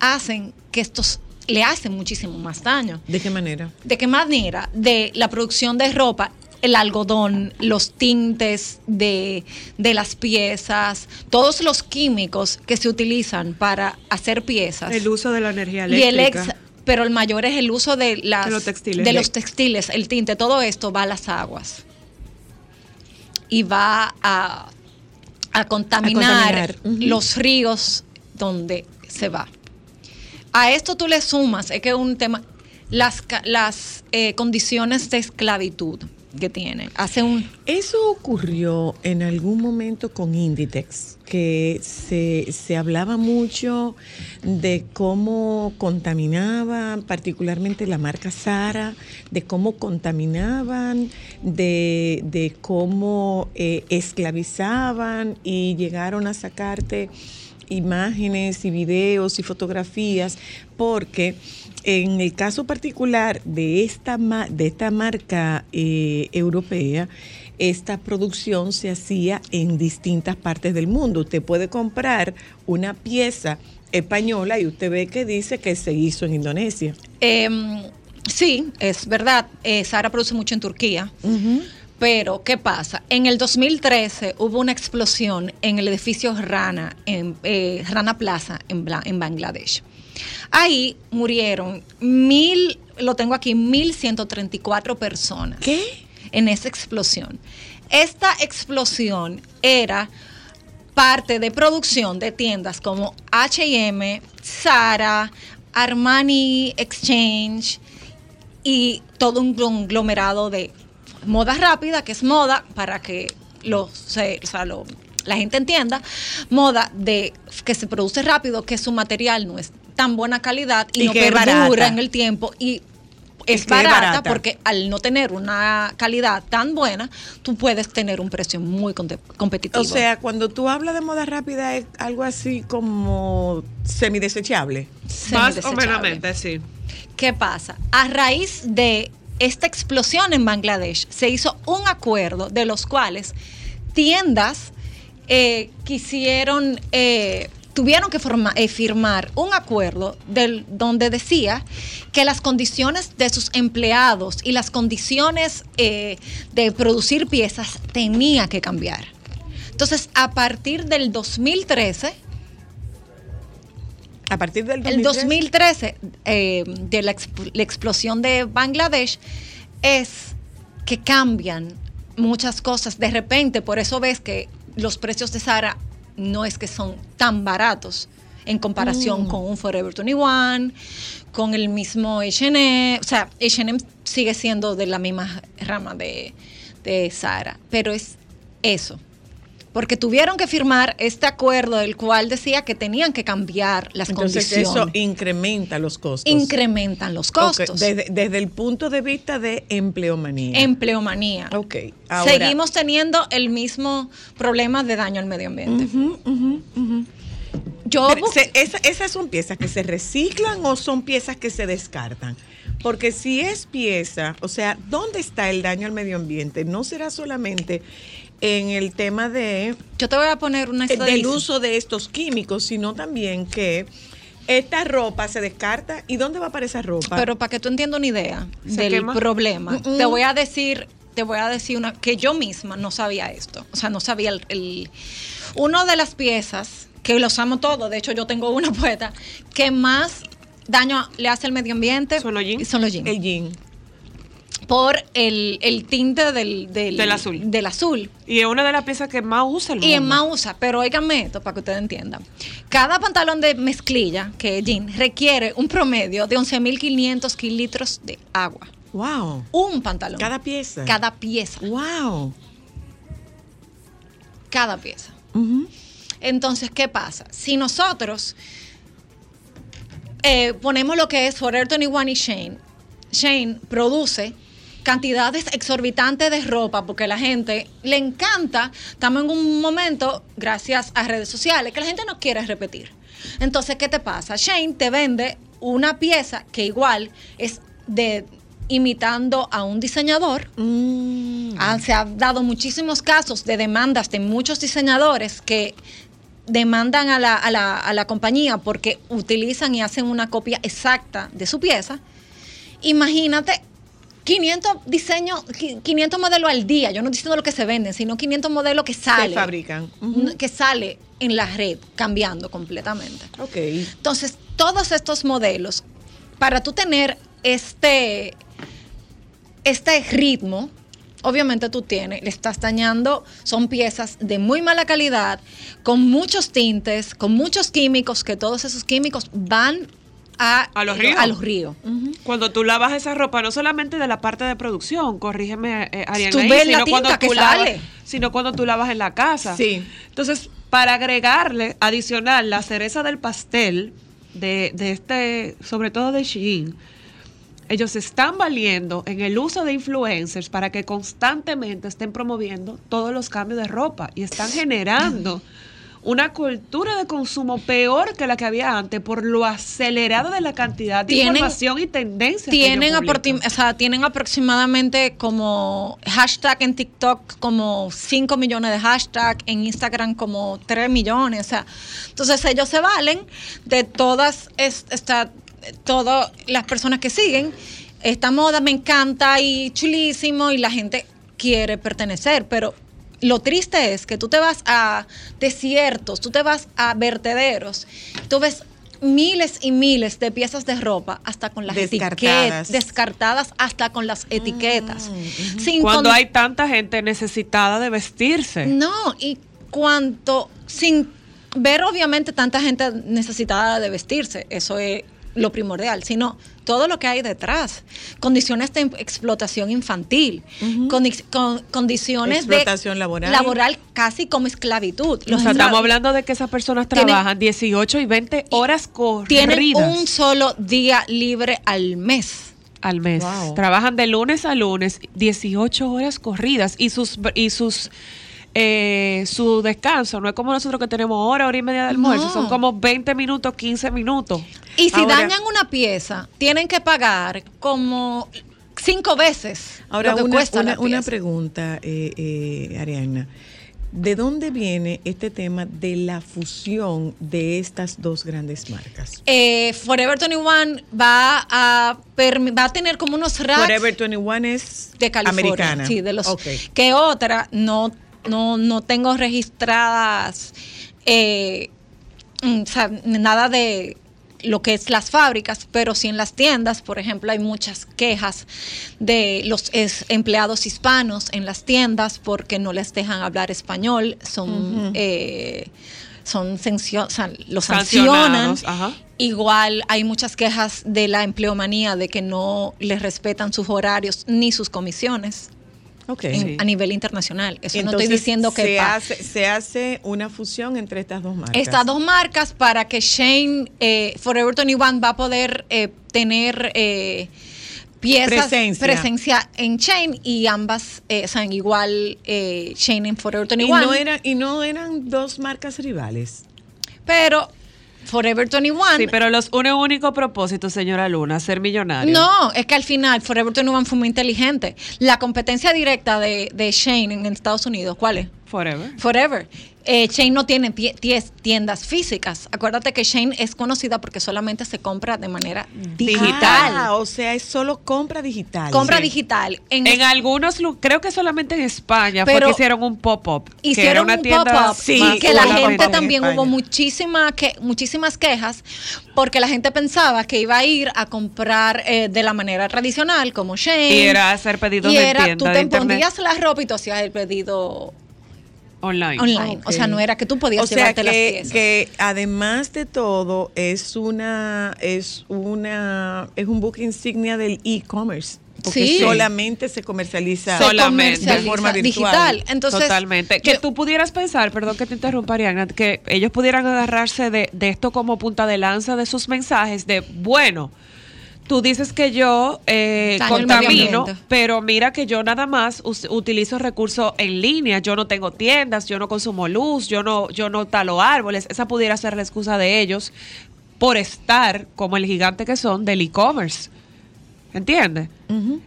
hacen que estos le hacen muchísimo más daño. ¿De qué manera? ¿De qué manera? De la producción de ropa, el algodón, los tintes de, de las piezas, todos los químicos que se utilizan para hacer piezas. El uso de la energía y el eléctrica. ex, pero el mayor es el uso de, las, De los textiles. de los textiles, el tinte, todo esto va a las aguas. Y va a, a contaminar, los ríos donde se va. A esto tú le sumas, es que un tema, las, las eh, condiciones de esclavitud que tiene. Hace un... Eso ocurrió en algún momento con Inditex, que se, se hablaba mucho de cómo contaminaban, particularmente la marca Sara, de cómo contaminaban, de, de cómo eh, esclavizaban y llegaron a sacarte imágenes y videos y fotografías, porque en el caso particular de esta, de esta marca eh, europea, esta producción se hacía en distintas partes del mundo. Usted puede comprar una pieza española y usted ve que dice que se hizo en Indonesia. Em, sí, es verdad, eh, Sara produce mucho en Turquía. Pero, ¿qué pasa? En el 2013 hubo una explosión en el edificio Rana, en eh, Rana Plaza, en Bangladesh. Ahí murieron mil, lo tengo aquí, 1.134 personas. ¿Qué? En esa explosión. Esta explosión era parte de producción de tiendas como HM, Zara, Armani Exchange y todo un conglomerado de moda rápida, que es moda para que lo, se- o sea, lo- la gente entienda, moda de que se produce rápido, que su material no es tan buena calidad y, Y no perdura en el tiempo y es barata, barata. porque al no tener una calidad tan buena, tú puedes tener un precio muy competitivo. O sea, cuando tú hablas de moda rápida es algo así como semidesechable. Más o Semidesechable. menos, sí. ¿Qué pasa? A raíz de esta explosión en Bangladesh, se hizo un acuerdo de los cuales tiendas eh, quisieron, eh, tuvieron que eh, firmar un acuerdo del, donde decía que las condiciones de sus empleados y las condiciones de producir piezas tenía que cambiar. Entonces, a partir del 2013, A partir del el 2013, 2013, eh, de la explosión de Bangladesh, es que cambian muchas cosas. De repente, por eso ves que los precios de Sara no es que son tan baratos en comparación Mm. con un Forever 21, con el mismo H&M. O sea, H&M sigue siendo de la misma rama de, de Sara, pero es eso porque tuvieron que firmar este acuerdo del cual decía que tenían que cambiar las Entonces condiciones. eso incrementa los costos. Incrementan los costos. Desde, desde el punto de vista de empleomanía. Empleomanía. ok. ahora- Seguimos teniendo el mismo problema de daño al medio ambiente. Yo se- esa- ¿Esas son piezas que se reciclan o son piezas que se descartan? Porque si es pieza, o sea, ¿dónde está el daño al medio ambiente? No será solamente en el tema de yo te voy a poner una eh, del uso de estos químicos, sino también que esta ropa se descarta. ¿Y dónde va para esa ropa? Pero para que tú entiendas una idea ¿Se del quema? problema, te voy a decir, te voy a decir una que yo misma no sabía esto. O sea, no sabía el, el- uno de las piezas que lo usamos todos, de hecho yo tengo una puesta, que más daño le hace al medio ambiente Son los jeans. son los jeans. El jean. Por el, el tinte del, del, Del azul. del azul. Y es una de las piezas que más usa el Y mundo. más usa, pero óigame esto para que ustedes entiendan. Cada pantalón de mezclilla, que es jean, requiere un promedio de 11.500 kililitros de agua. Wow. Un pantalón. Cada pieza. Cada pieza. Wow. Cada pieza. Entonces, ¿qué pasa? Si nosotros eh, ponemos lo que es Forever 21 y Shane, Shane produce cantidades exorbitantes de ropa porque la gente le encanta, estamos en un momento, gracias a redes sociales, que la gente no quiere repetir. Entonces, ¿qué te pasa? Shane te vende una pieza que igual es de imitando a un diseñador. Mm. Ah, se han dado muchísimos casos de demandas de muchos diseñadores que demandan a la, a la- a la compañía porque utilizan y hacen una copia exacta de su pieza. Imagínate 500 diseños, qui- 500 modelos al día. Yo no estoy diciendo lo que se venden, sino 500 modelos que salen. fabrican. Que sale en la red cambiando completamente. Ok. Entonces, todos estos modelos, para tú tener este, este ritmo, obviamente tú tienes, le estás dañando, son piezas de muy mala calidad, con muchos tintes, con muchos químicos, que todos esos químicos van a, A los ríos. A los ríos. Cuando tú lavas esa ropa, no solamente de la parte de producción, corrígeme, eh, Ariana, Tú ahí, ves la sino cuando tú lavas, sale. sino cuando tú lavas en la casa. Sí. Entonces, para agregarle, adicional, la cereza del pastel de, de este, sobre todo de Shein, ellos están valiendo en el uso de influencers para que constantemente estén promoviendo todos los cambios de ropa y están generando una cultura de consumo peor que la que había antes por lo acelerado de la cantidad de Tienen- información y tendencias. Tienen, o sea, tienen aproximadamente como hashtag en TikTok como 5 millones de hashtag, en Instagram como 3 millones. O sea, entonces ellos se valen de todas es- esta, todas las personas que siguen. Esta moda me encanta y chulísimo y la gente quiere pertenecer, pero lo triste es que tú te vas a desiertos, tú te vas a vertederos, tú ves miles y miles de piezas de ropa hasta con las Descartadas. etiquetas, descartadas hasta con las etiquetas. Sin Cuando con- hay tanta gente necesitada de vestirse. no, y cuanto, sin ver obviamente tanta gente necesitada de vestirse, eso es lo primordial, sino todo lo que hay detrás. Condiciones de explotación infantil, condi- con- condiciones Explotación de laboral. laboral casi como esclavitud. O sea, estamos hablando de que esas personas Tienen- trabajan 18 y 20 horas corridas tienen un solo día libre al mes. al mes. Wow. Trabajan de lunes a lunes 18 horas corridas y sus y sus eh, su descanso no es como nosotros que tenemos hora, hora y media de almuerzo, No. son como 20 minutos, 15 minutos. Y si Ahora- dañan una pieza, tienen que pagar como cinco veces Ahora, lo que una, cuesta una, la una pieza. pregunta, eh, eh, Ariana. ¿De dónde viene este tema de la fusión de estas dos grandes marcas? Eh, Forever 21 va a, va a tener como unos racks Forever 21 es de California. americana. Sí, de los. Ok. Que otra, no, no, no tengo registradas eh, mm, o sea, nada de lo que es las fábricas, pero sí en las tiendas, por ejemplo, hay muchas quejas de los empleados hispanos en las tiendas porque no les dejan hablar español, son, eh, son sancio- o sea, los sancionan. Ajá. Igual hay muchas quejas de la empleomanía de que no les respetan sus horarios ni sus comisiones Ok. en- Sí. a nivel internacional. Eso no Entonces, estoy diciendo que se hace, se hace una fusión entre estas dos marcas. estas dos marcas para que Shane eh, Forever 21 va a poder eh, tener eh, piezas Presencia. presencia en Shane y ambas eh, son igual eh, Shane en Forever y 21 no, eran, y no eran dos marcas rivales. pero Forever 21 Sí, pero los un único propósito, señora Luna, ser millonario. No, es que al final Forever 21 fue muy inteligente. La competencia directa de, de Shane en Estados Unidos, ¿cuál es? Forever. Forever. Eh, Shane no tiene tie- ties- tiendas físicas. Acuérdate que Shane es conocida porque solamente se compra de manera digital. Ah, o sea, es solo compra digital. compra sí. digital. En, En algunos, creo que solamente en España fue Pero que hicieron un pop-up. que era hicieron una un pop-up Sí, que la gente en también hubo muchísima que, muchísimas quejas porque la gente pensaba que iba a ir a comprar eh, de la manera tradicional como Shane Y era hacer pedidos y en era tienda tú de te internet. ponías la ropa y tú hacías el pedido online. online Ok. o sea no era que tú podías o sea llevarte las que, piezas que además de todo es una es una es un buque insignia del e-commerce porque Sí. solamente se comercializa Se solamente. comercializa de forma virtual. digital entonces Totalmente. Que yo- tú pudieras pensar, perdón que te interrumpa, Ariana, que ellos pudieran agarrarse de, de esto como punta de lanza de sus mensajes de, bueno, tú dices que yo eh, contamino, pero mira que yo nada más utilizo recursos en línea, yo no tengo tiendas, yo no consumo luz, yo no, yo no talo árboles. Esa pudiera ser la excusa de ellos por estar como el gigante que son del e-commerce. ¿Entiendes?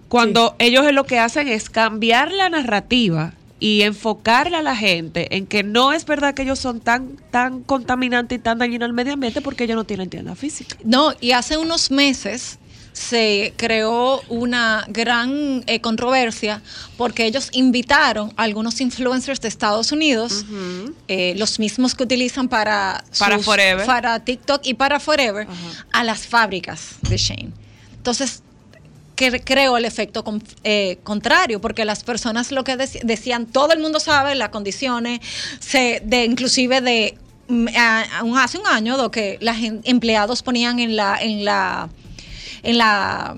Cuando ellos lo que hacen es cambiar la narrativa y enfocarle a la gente en que no es verdad que ellos son tan tan contaminantes y tan dañinos al medio ambiente porque ellos no tienen tienda física. No, y hace unos meses se creó una gran eh, controversia porque ellos invitaron a algunos influencers de Estados Unidos, eh, los mismos que utilizan para, Para Forever. para TikTok y para Forever, a las fábricas de Shane. Entonces, que creó el efecto con- eh, contrario, porque las personas lo que decían, todo el mundo sabe las condiciones, se, de inclusive de mm, a- a un- hace un año, lo que los empleados ponían en la en la en la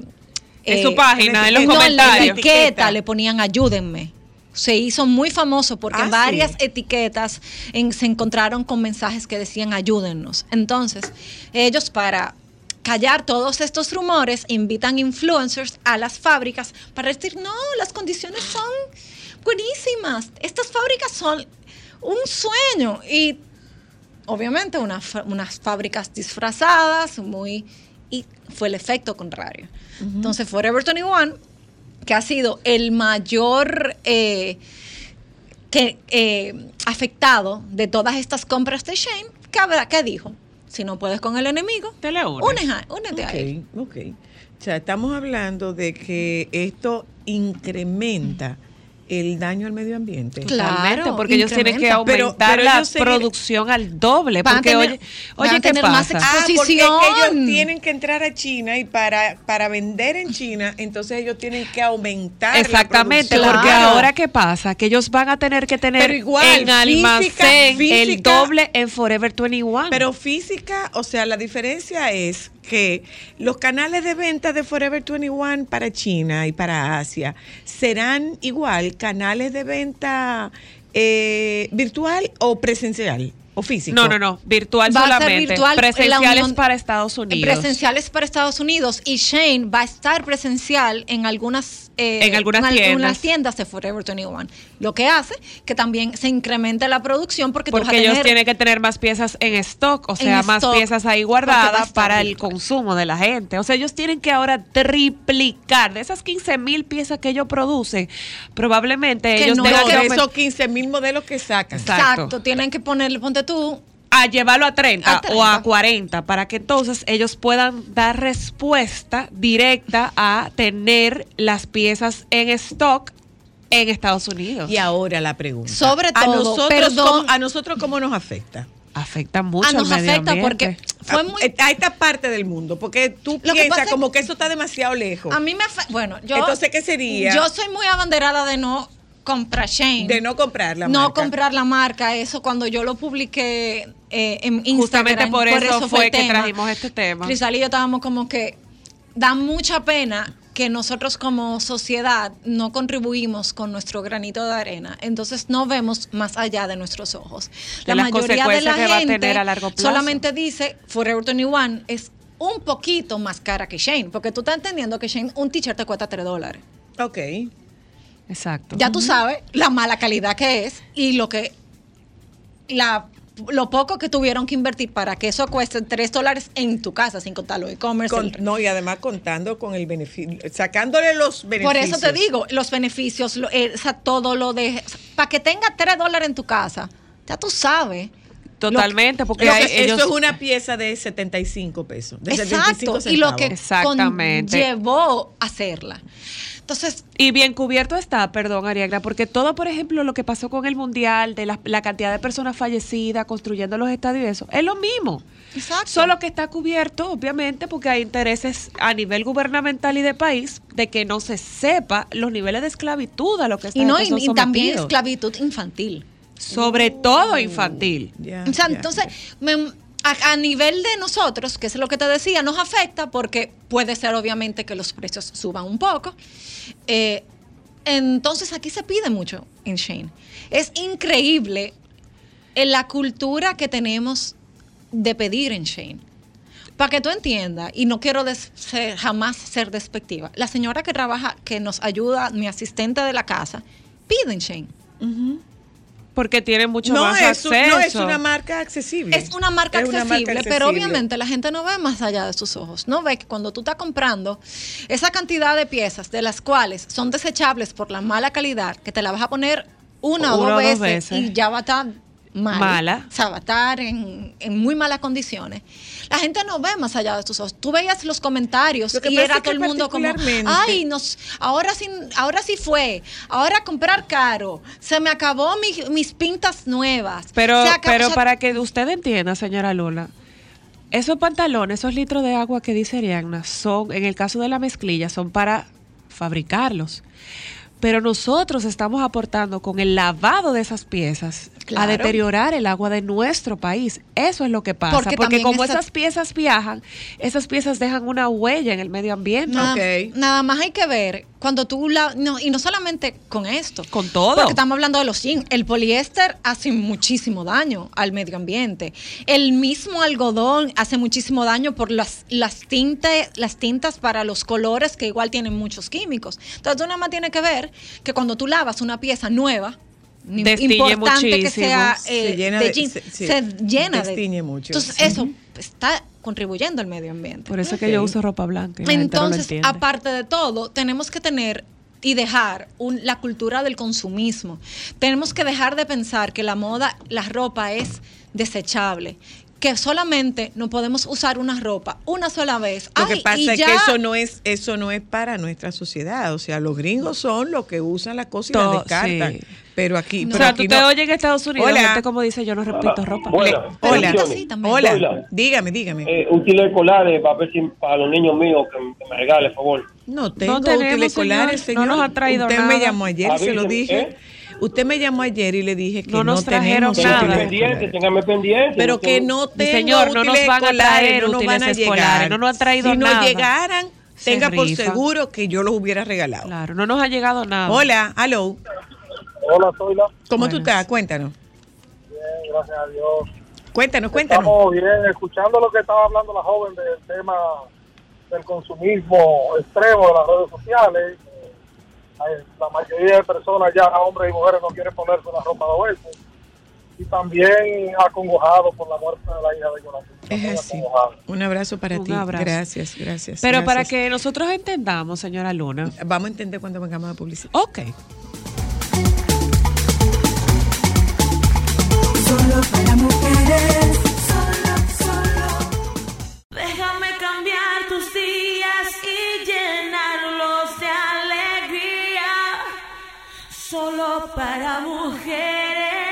En su página, en los no, la comentarios. etiqueta Etiqueta. le ponían ayúdenme. Se hizo muy famoso porque Ah, en varias sí. etiquetas en- se encontraron con mensajes que decían ayúdennos. Entonces, ellos para callar todos estos rumores invitan influencers a las fábricas para decir, no, las condiciones son buenísimas. Estas fábricas son un sueño. Y obviamente una unas fábricas disfrazadas, muy... Y fue el efecto contrario. Entonces, Forever 21, que ha sido el mayor... eh, que, eh, afectado de todas estas compras de Shane, ¿qué, habrá- qué dijo? Si no puedes con el enemigo, Te le únete a- únete a él. Ok, ok. O sea, estamos hablando de que esto incrementa el daño al medio ambiente. Claro. Totalmente, porque ellos tienen que. Pero- aumentar pero la producción al doble. Van Porque, tener- oye, van oye a ¿qué tener más pasa? Ah, porque Exposición. ellos tienen que entrar a China y para, para vender en China, entonces ellos tienen que aumentar. la Exactamente, producción. porque Claro. ahora qué pasa, que ellos van a tener que tener igual, en física- almacén el física- doble en Forever 21. Pero física, o sea, la diferencia es que los canales de venta de Forever 21 para China y para Asia serán igual canales de venta eh, virtual o presencial o físico. no, no, no, virtual Va a ser solamente, virtual, la presenciales unión- para Estados Unidos. Presenciales para Estados Unidos y Shane va a estar presencial en algunas, eh, En algunas en tiendas. algunas tiendas de Forever 21. Lo que hace que también se incremente la producción porque, tú vas a Porque ellos tener- tienen que tener más piezas en stock, o sea, más stock, piezas ahí porque a guardadas para el virtual. consumo de la gente. O sea, ellos tienen que ahora triplicar de esas 15 mil piezas que ellos producen. Probablemente Que ellos no tengan que esos 15 mil modelos que sacan. Exacto. Exacto. tienen que ponerle, ponte tú, a llevarlo a 30, A 30. o a 40 para que entonces ellos puedan dar respuesta directa a tener las piezas en stock en Estados Unidos. Y ahora la pregunta. Sobre a todo, nosotros, perdón. ¿cómo, a nosotros cómo nos afecta? Afecta mucho ah, nos medio afecta ambiente. porque fue a, muy... a esta parte del mundo, porque tú Lo que piensas como que eso está demasiado lejos. A mí me afecta, bueno, yo... Entonces, ¿qué sería? Yo soy muy abanderada de no comprar Shane. de no comprar la no marca. comprar la marca, eso cuando yo lo publiqué eh, en Instagram. Justamente por eso fue que tema. trajimos este tema. Cristal y yo estábamos como que da mucha pena que nosotros como sociedad no contribuimos con nuestro granito de arena, entonces no vemos más allá de nuestros ojos. De las consecuencias que va a tener a largo plazo. solamente dice Forever 21 es un poquito más cara que Shane, porque tú estás entendiendo que Shane un t-shirt te cuesta 3 dólares. Ok. Exacto. Ya tú sabes la mala calidad que es y lo que la lo poco que tuvieron que invertir para que eso cueste 3 dólares en tu casa, sin contar los e-commerce. Con- no, y además contando con el beneficio, sacándole los beneficios. Por eso te digo, los beneficios, lo- eh, o sea, todo lo de... Para que tenga 3 dólares en tu casa, Ya tú sabes. Totalmente, porque Lo hay- que- ellos... Eso es una pieza de 75 pesos. De Exacto. 75 Y lo que llevó a hacerla. Entonces, Y bien cubierto está, perdón, Ariagna, porque todo, por ejemplo, lo que pasó con el Mundial, de la, la cantidad de personas fallecidas construyendo los estadios y eso, es lo mismo. exacto. Solo que está cubierto, obviamente, porque hay intereses a nivel gubernamental y de país de que no se sepa los niveles de esclavitud a lo que esta y no, y, también esclavitud infantil. Sobre todo infantil. O sea, ya. entonces, me- a, nivel de nosotros, que es lo que te decía, nos afecta porque puede ser obviamente que los precios suban un poco. Eh, entonces aquí se pide mucho en Shane. Es increíble en la cultura que tenemos de pedir en Shane. Para que tú entiendas, y no quiero jamás ser despectiva, la señora que trabaja, que nos ayuda, mi asistente de la casa, pide en Shane. Porque tiene mucho no, más es, un- acceso. no es una marca accesible. Es una marca, Es una accesible, pero accesible. obviamente la gente no ve más allá de sus ojos. No ve que cuando tú estás comprando esa cantidad de piezas, de las cuales son desechables por la mala calidad, que te la vas a poner una o Una dos o dos veces, veces. y ya va a estar mal. Mala. Estar en, en muy malas condiciones. La gente no ve más allá de tus ojos. Tú veías los comentarios Lo que y era todo el mundo como, ay, nos, ahora sí, ahora sí fue, ahora comprar caro, se me acabó mi- mis pintas nuevas. Pero, acabó- pero para que usted entienda, señora Lula, esos pantalones, esos litros de agua que dice Ariadna, son, en el caso de la mezclilla, son para fabricarlos. Pero nosotros estamos aportando con el lavado de esas piezas a deteriorar el agua de nuestro país. Eso es lo que pasa. Porque como esa- esas piezas viajan, esas piezas dejan una huella en el medio ambiente. Nada, más hay que ver cuando tú la no, y no solamente con esto. Con todo. Porque estamos hablando de los jeans. El poliéster hace muchísimo daño al medio ambiente. El mismo algodón hace muchísimo daño por las, las, tintes, las tintas para los colores que igual tienen muchos químicos. Entonces tú nada más tienes que ver que cuando tú lavas una pieza nueva, Destiñe importante que muchísimo. sea Se eh, llena de jeans, se- se, llena destiñe de... mucho. Entonces eso está contribuyendo al medio ambiente. Por eso es que yo uso ropa blanca. y no Entonces, aparte de todo, tenemos que tener y dejar un- la cultura del consumismo. Tenemos que dejar de pensar que la moda, la ropa es desechable, que solamente no podemos usar una ropa una sola vez. Lo Ay, que pasa y es ya- que eso no es eso no es para nuestra sociedad. O sea, los gringos son los que usan la cosa y la To- descartan. sí. Pero aquí, o pero sea, aquí tú te no. oyes en Estados Unidos, Hola. gente como dice, yo no repito ropa. Buenas. Pero Hola. también. Hola. Hola. Dígame, dígame. Eh, útiles escolares para ver si para los niños míos que, que me regale, por favor. No tengo tenemos, útiles escolares, señor. señor. No nos ha traído Usted nada. me llamó ayer y se lo dije. ¿eh? Usted me llamó ayer y le dije que No no, nos trajeron tenemos nada. Pendiente, téngame pendiente. Pero que no tengo señor, no nos útiles van a traer no nos útiles van a escolares, llegar. no nos han traído si nada. nos llegaran, Se tenga por seguro que yo los hubiera regalado. Claro, no nos ha llegado nada. Hola, hello. Hola, soy la. ¿Cómo tú Buenas. estás? Cuéntanos. Bien, gracias a Dios. Cuéntanos, cuéntanos. Estamos bien, escuchando lo que estaba hablando la joven del tema del consumismo extremo de las redes sociales. La mayoría de personas, ya hombres y mujeres, no quieren ponerse la ropa de veces. Y también acongojado por la muerte de la hija de Jonathan. Es así. Un abrazo para Un ti. abrazo. Gracias, gracias. Pero para que nosotros entendamos, señora Luna. Vamos a entender cuando vengamos a publicidad. Ok. Solo para mujeres. Solo, solo. Déjame cambiar tus días Solo para mujeres.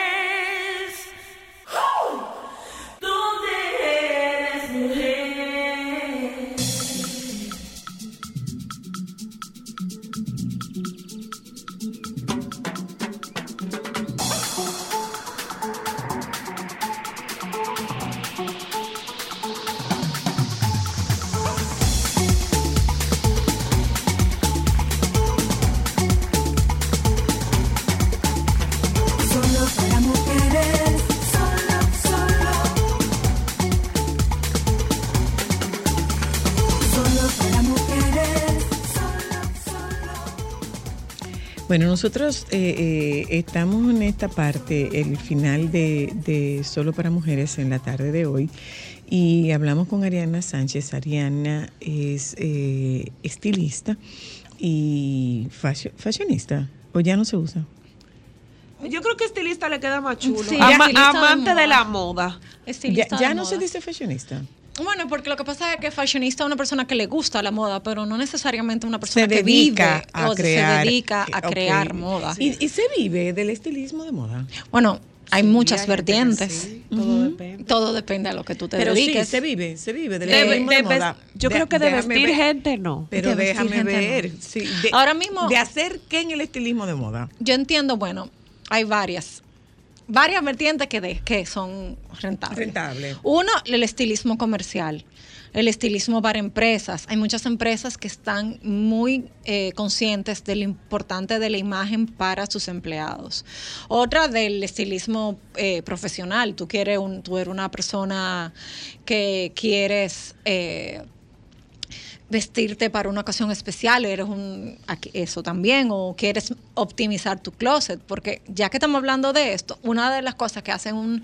Bueno, nosotros eh, eh, estamos en esta parte, el final de, de Solo para Mujeres en la tarde de hoy, y hablamos con Ariana Sánchez. Ariana es eh, estilista y fashion- fashionista, o ya no se usa. Yo creo que estilista le queda más chulo. Sí, Ama- estilista de amante de, la moda. Ya, Estilista ya de no se dice fashionista. Bueno, porque lo que pasa es que fashionista es una persona que le gusta la moda, pero no necesariamente una persona Se que dedica vive a o crear. se dedica a Ok. crear moda. ¿Y, y se vive del estilismo de moda. Bueno, hay Sí, muchas hay vertientes. sí, Todo depende. Todo depende a lo que tú te Pero sí, dediques. se vive, se vive del De- estilismo de, moda. yo De- creo que de vestir ver. gente no. Pero déjame no. ver. sí, de- Ahora mismo- De hacer qué en el estilismo de moda. Yo entiendo, bueno, hay varias, varias vertientes que, de, que son rentables. Rentable. Uno, el estilismo comercial, el estilismo para empresas. Hay muchas empresas que están muy eh, conscientes de lo importante de la imagen para sus empleados. Otra del estilismo eh, profesional. Tú quieres un, tú eres una persona que quieres eh, vestirte para una ocasión especial, eres un eso también, o quieres optimizar tu closet, porque ya que estamos hablando de esto, una de las cosas que hace un-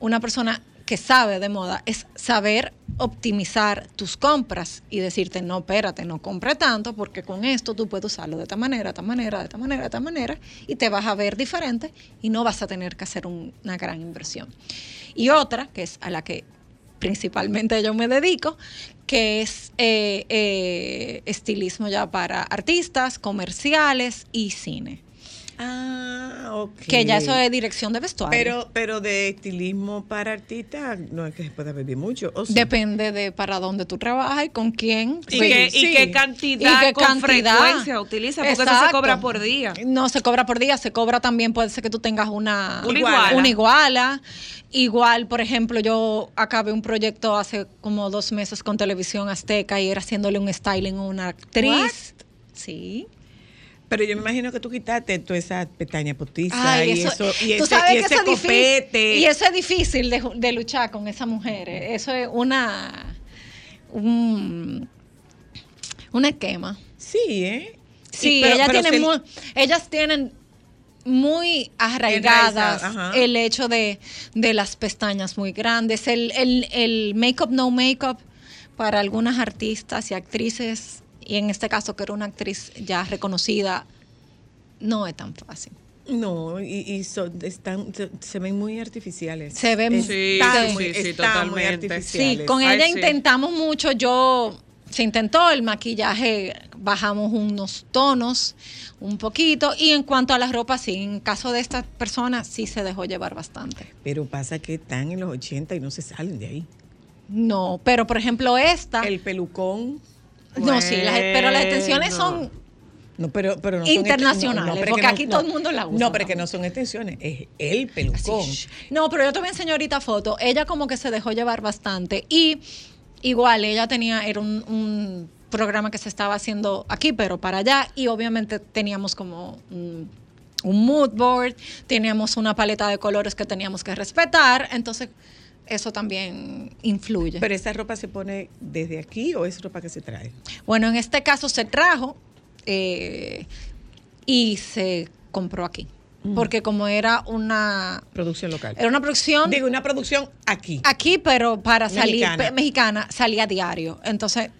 una persona que sabe de moda es saber optimizar tus compras y decirte, no, espérate, no compre tanto, porque con esto tú puedes usarlo de esta manera, de esta manera, de esta manera, de esta manera, y te vas a ver diferente y no vas a tener que hacer un- una gran inversión. Y otra, que es a la que principalmente yo me dedico, que es eh, eh, estilismo ya para artistas, comerciales y cine. Ah, ok. Que ya eso es dirección de vestuario. Pero, pero de estilismo para artistas no es que se pueda vivir mucho. ¿o sí? Depende de para dónde tú trabajas y con quién. Y, Sí, qué, y qué cantidad, Y qué con cantidad. frecuencia utiliza, porque eso se Exacto. cobra por día. No se cobra por día, se cobra también, puede ser que tú tengas una, Una iguala. una iguala. Igual, por ejemplo, yo acabé un proyecto hace como dos meses con Televisión Azteca y era haciéndole un styling a una actriz. Sí. Pero yo me imagino que tú quitaste toda esa pestaña postiza Ay, y eso, y ese, sabes y que ese eso es difícil. copete. Y eso es difícil de, luchar con esas mujeres. Eso es una. Un, un esquema. Sí, ¿eh? Sí, Y- pero- tienen se- muy, ellas tienen muy arraigadas el hecho de, de las pestañas muy grandes, el, el, el make-up, no make-up para algunas artistas y actrices, y en este caso que era una actriz ya reconocida, no es tan fácil. No, y, y son- están, se, se ven muy artificiales. Se ven- Sí, Están sí, muy, sí, sí, están muy totalmente. artificiales. Sí, con Ay, ella sí. intentamos mucho, yo se intentó el maquillaje, bajamos unos tonos un poquito y en cuanto a la ropa, sí, en caso de esta persona sí se dejó llevar bastante. Pero pasa que están en los 80 y no se salen de ahí. No, pero por ejemplo esta, El pelucón. No, sí, las- pero las extensiones son, No, pero, pero no son Internacionales, pero es porque que aquí todo el mundo la usa No, pero que también. no son extensiones, es el pelucón. No, pero yo te voy a enseñar ahorita foto. Ella como que se dejó llevar bastante. Y igual, ella tenía, era un, un programa que se estaba haciendo aquí, pero para allá. Y obviamente teníamos como un, un mood board, teníamos una paleta de colores que teníamos que respetar. Entonces, eso también influye. Pero esa ropa se pone desde aquí o es ropa que se trae. bueno, en este caso se trajo eh, y se compró aquí. Porque como era una, Producción local. era una producción Digo, una producción aquí. aquí, pero para salir mexicana salía diario. Entonces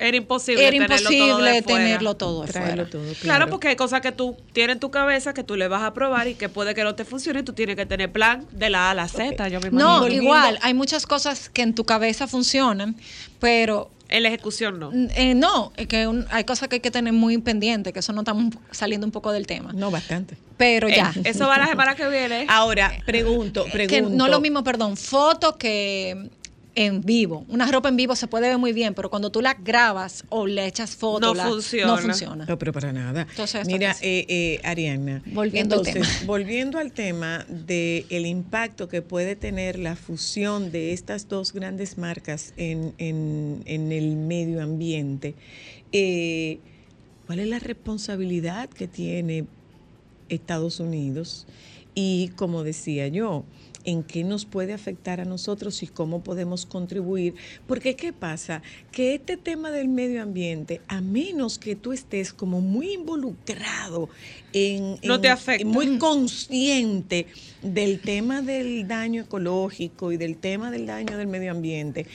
Era imposible era tenerlo todo de tenerlo todo Traerlo. Claro, porque hay cosas que tú tienes en tu cabeza que tú le vas a probar y que puede que no te funcione y tú tienes que tener plan de la A a la Z, yo me imagino. No, Volviendo- igual, hay muchas cosas que en tu cabeza funcionan, pero En la ejecución no. eh, no, es que un- hay cosas que hay que tener muy pendiente, que eso no estamos saliendo un poco del tema. No, bastante. Pero ya. Eh, eso va la semana que viene. Ahora, pregunto, que pregunto. no lo mismo, perdón, foto que en vivo. Una ropa en vivo se puede ver muy bien, pero cuando tú la grabas o le echas foto, No la- funciona. no funciona. No, pero para nada. Entonces, Mira, eh, eh, Ariana. Volviendo al tema. Volviendo al tema del impacto que puede tener la fusión de estas dos grandes marcas en, en- en el medio ambiente, eh, ¿cuál es la responsabilidad que tiene Estados Unidos? Y como decía yo, en qué nos puede afectar a nosotros y cómo podemos contribuir. Porque ¿qué pasa? Que este tema del medio ambiente, a menos que tú estés como muy involucrado en... No en- te afecta. Muy consciente del tema del daño ecológico y del tema del daño del medio ambiente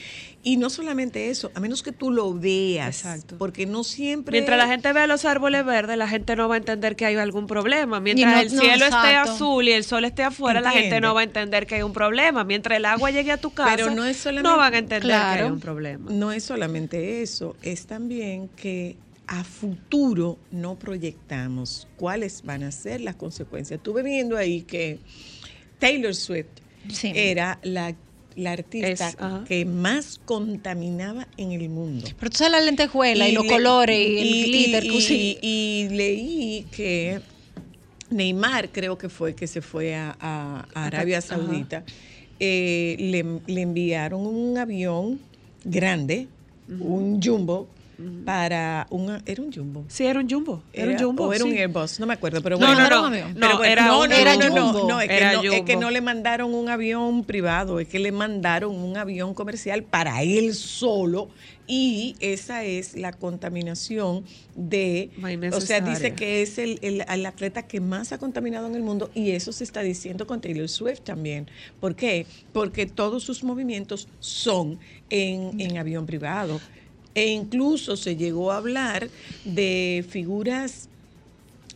y no solamente eso, a menos que tú lo veas, porque no siempre... Mientras la gente vea los árboles verdes, la gente no va a entender que hay algún problema. Mientras no- el no, cielo esté exacto. azul y el sol esté afuera, la gente no va a entender que hay un problema. Mientras el agua llegue a tu casa, Pero no es solamente... no van a entender que hay un problema. No es solamente eso, es también que a futuro no proyectamos cuáles van a ser las consecuencias. Estuve viendo ahí que Taylor Swift era la, la artista Es, que más contaminaba en el mundo. Pero tú sabes la lentejuela y, los le- colores y, el y- glitter. y- y- leí que Neymar creo que fue que se fue a, a- a Arabia. Saudita. eh, le, le enviaron un avión grande, un jumbo, para un... ¿Era un jumbo? Sí, era un jumbo. Era, un jumbo. O era un. Airbus, no me acuerdo, pero No, bueno. no, no, Pero no, bueno, era no, era no, no, jumbo. no, es que no, es que jumbo. no le mandaron un avión privado, es que le mandaron un avión comercial para él solo y esa es la contaminación de, o sea, dice que es el, el- el atleta que más ha contaminado en el mundo y eso se está diciendo con Taylor Swift también. ¿Por qué? Porque todos sus movimientos son en, en avión privado. E incluso se llegó a hablar de figuras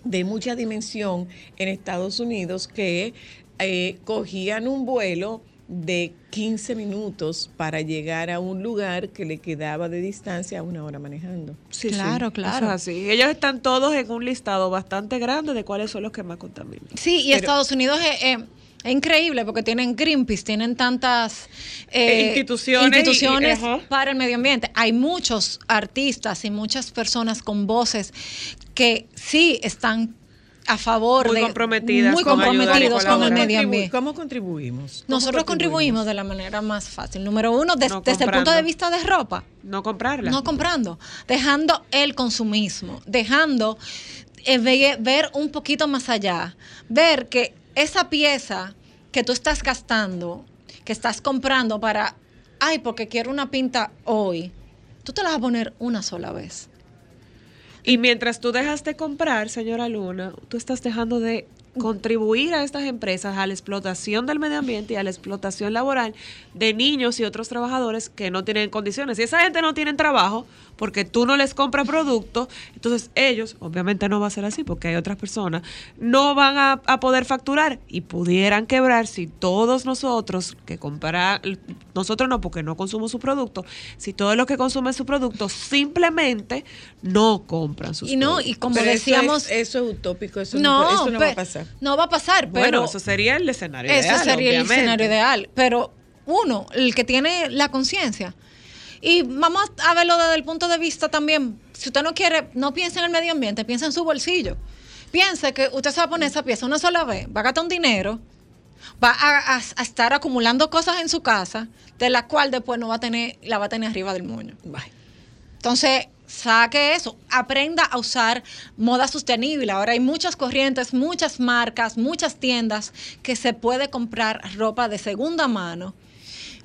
de mucha dimensión en Estados Unidos que eh, cogían un vuelo de 15 minutos para llegar a un lugar que le quedaba de distancia a una hora manejando. Sí, sí, eso es así. Ellos están todos en un listado bastante grande de cuáles son los que más contaminan. Sí, y Estados Unidos es, eh, es increíble porque tienen Greenpeace, tienen tantas Eh, instituciones y- para el medio ambiente. Hay muchos artistas y muchas personas con voces que sí están a favor Muy de comprometidas muy con comprometidos con el medio ambiente. ¿Cómo contribuimos? ¿Cómo Nosotros contribuimos de la manera más fácil. Número uno, des- No desde el punto de vista de ropa. No comprarla. No comprando, dejando el consumismo, dejando eh, ve- ver un poquito más allá, ver que esa pieza que tú estás gastando, que estás comprando para, ay, porque quiero una pinta hoy, tú te la vas a poner una sola vez. Y mientras tú dejas de comprar, señora Luna, tú estás dejando de contribuir a estas empresas a la explotación del medio ambiente y a la explotación laboral de niños y otros trabajadores que no tienen condiciones. Si esa gente no tiene trabajo porque tú no les compras productos, entonces ellos, obviamente no va a ser así porque hay otras personas, no van a, a poder facturar y pudieran quebrar si todos nosotros que comprar, nosotros no porque no consumimos su producto, si todos los que consumen su producto simplemente no compran sus Y no, y productos. como Pero eso decíamos, es- Eso es, utópico, eso no, no, eso no va a pasar. No va a pasar, pero Bueno, eso sería el escenario Eso ideal. sería obviamente. el escenario ideal. Pero uno, el que tiene la conciencia. Y vamos a verlo desde el punto de vista también. Si usted no quiere, no piense en el medio ambiente, piensa en su bolsillo. Piense que usted se va a poner esa pieza una sola vez, va a gastar un dinero, va a, a- a estar acumulando cosas en su casa, de la cual después no va a tener, la va a tener arriba del moño. Entonces, saque eso, aprenda a usar moda sostenible. Ahora hay muchas corrientes, muchas marcas, muchas tiendas que se puede comprar ropa de segunda mano.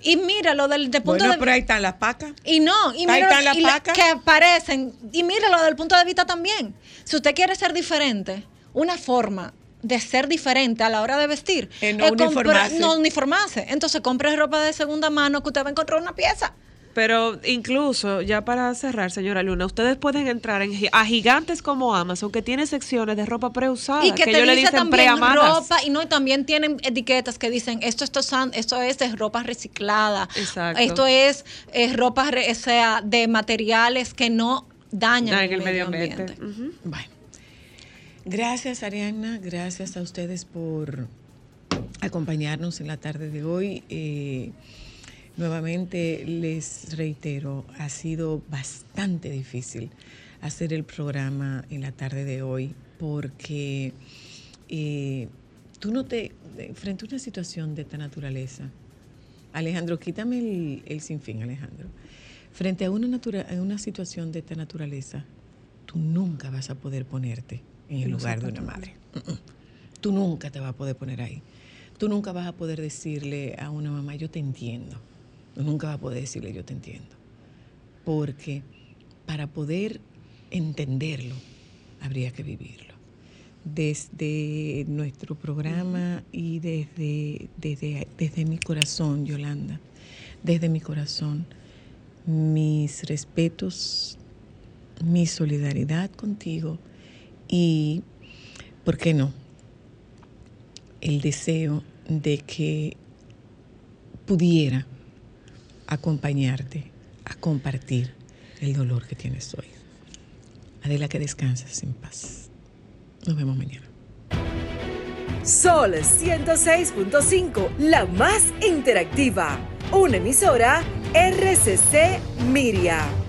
Y míralo del, del punto Bueno, de pero ahí están las pacas. y no, y Ahí míralo- están las la- pacas. que aparecen. Y míralo desde el punto de vista también. Si usted quiere ser diferente, una forma de ser diferente a la hora de vestir Es no uniformarse. no uniformarse. Entonces compre ropa de segunda mano que usted va a encontrar una pieza. Pero incluso, ya para cerrar, señora Luna, ustedes pueden entrar en, a gigantes como Amazon, que tiene secciones de ropa preusada, y que, te ellos le dice dicen también ropa y no y también tienen etiquetas que dicen esto esto, son- esto es de ropa reciclada Exacto. esto es, eh, ropa re- o sea de materiales que no dañan Dañan el medio ambiente, Bueno. Gracias, Ariana. Gracias a ustedes por acompañarnos en la tarde de hoy. Eh, nuevamente les reitero, ha sido bastante difícil hacer el programa en la tarde de hoy porque eh, tú no te, de- frente a una situación de esta naturaleza, Alejandro, quítame el, el sinfín, Alejandro. Frente a una, natura- a una situación de esta naturaleza, tú nunca vas a poder ponerte en el lugar de una madre. Tú nunca te vas a poder poner ahí. Tú nunca vas a poder decirle a una mamá, yo te entiendo. Nunca vas a poder decirle, yo te entiendo. Porque para poder entenderlo, habría que vivirlo. Desde nuestro programa y desde, desde, desde mi corazón, Yolanda, desde mi corazón, mis respetos, mi solidaridad contigo y, ¿por qué no? El deseo de que pudiera acompañarte a compartir el dolor que tienes hoy. Adela, que descanses en paz. Nos vemos mañana. Sol 106.5, la más interactiva. Una emisora RCC Miria.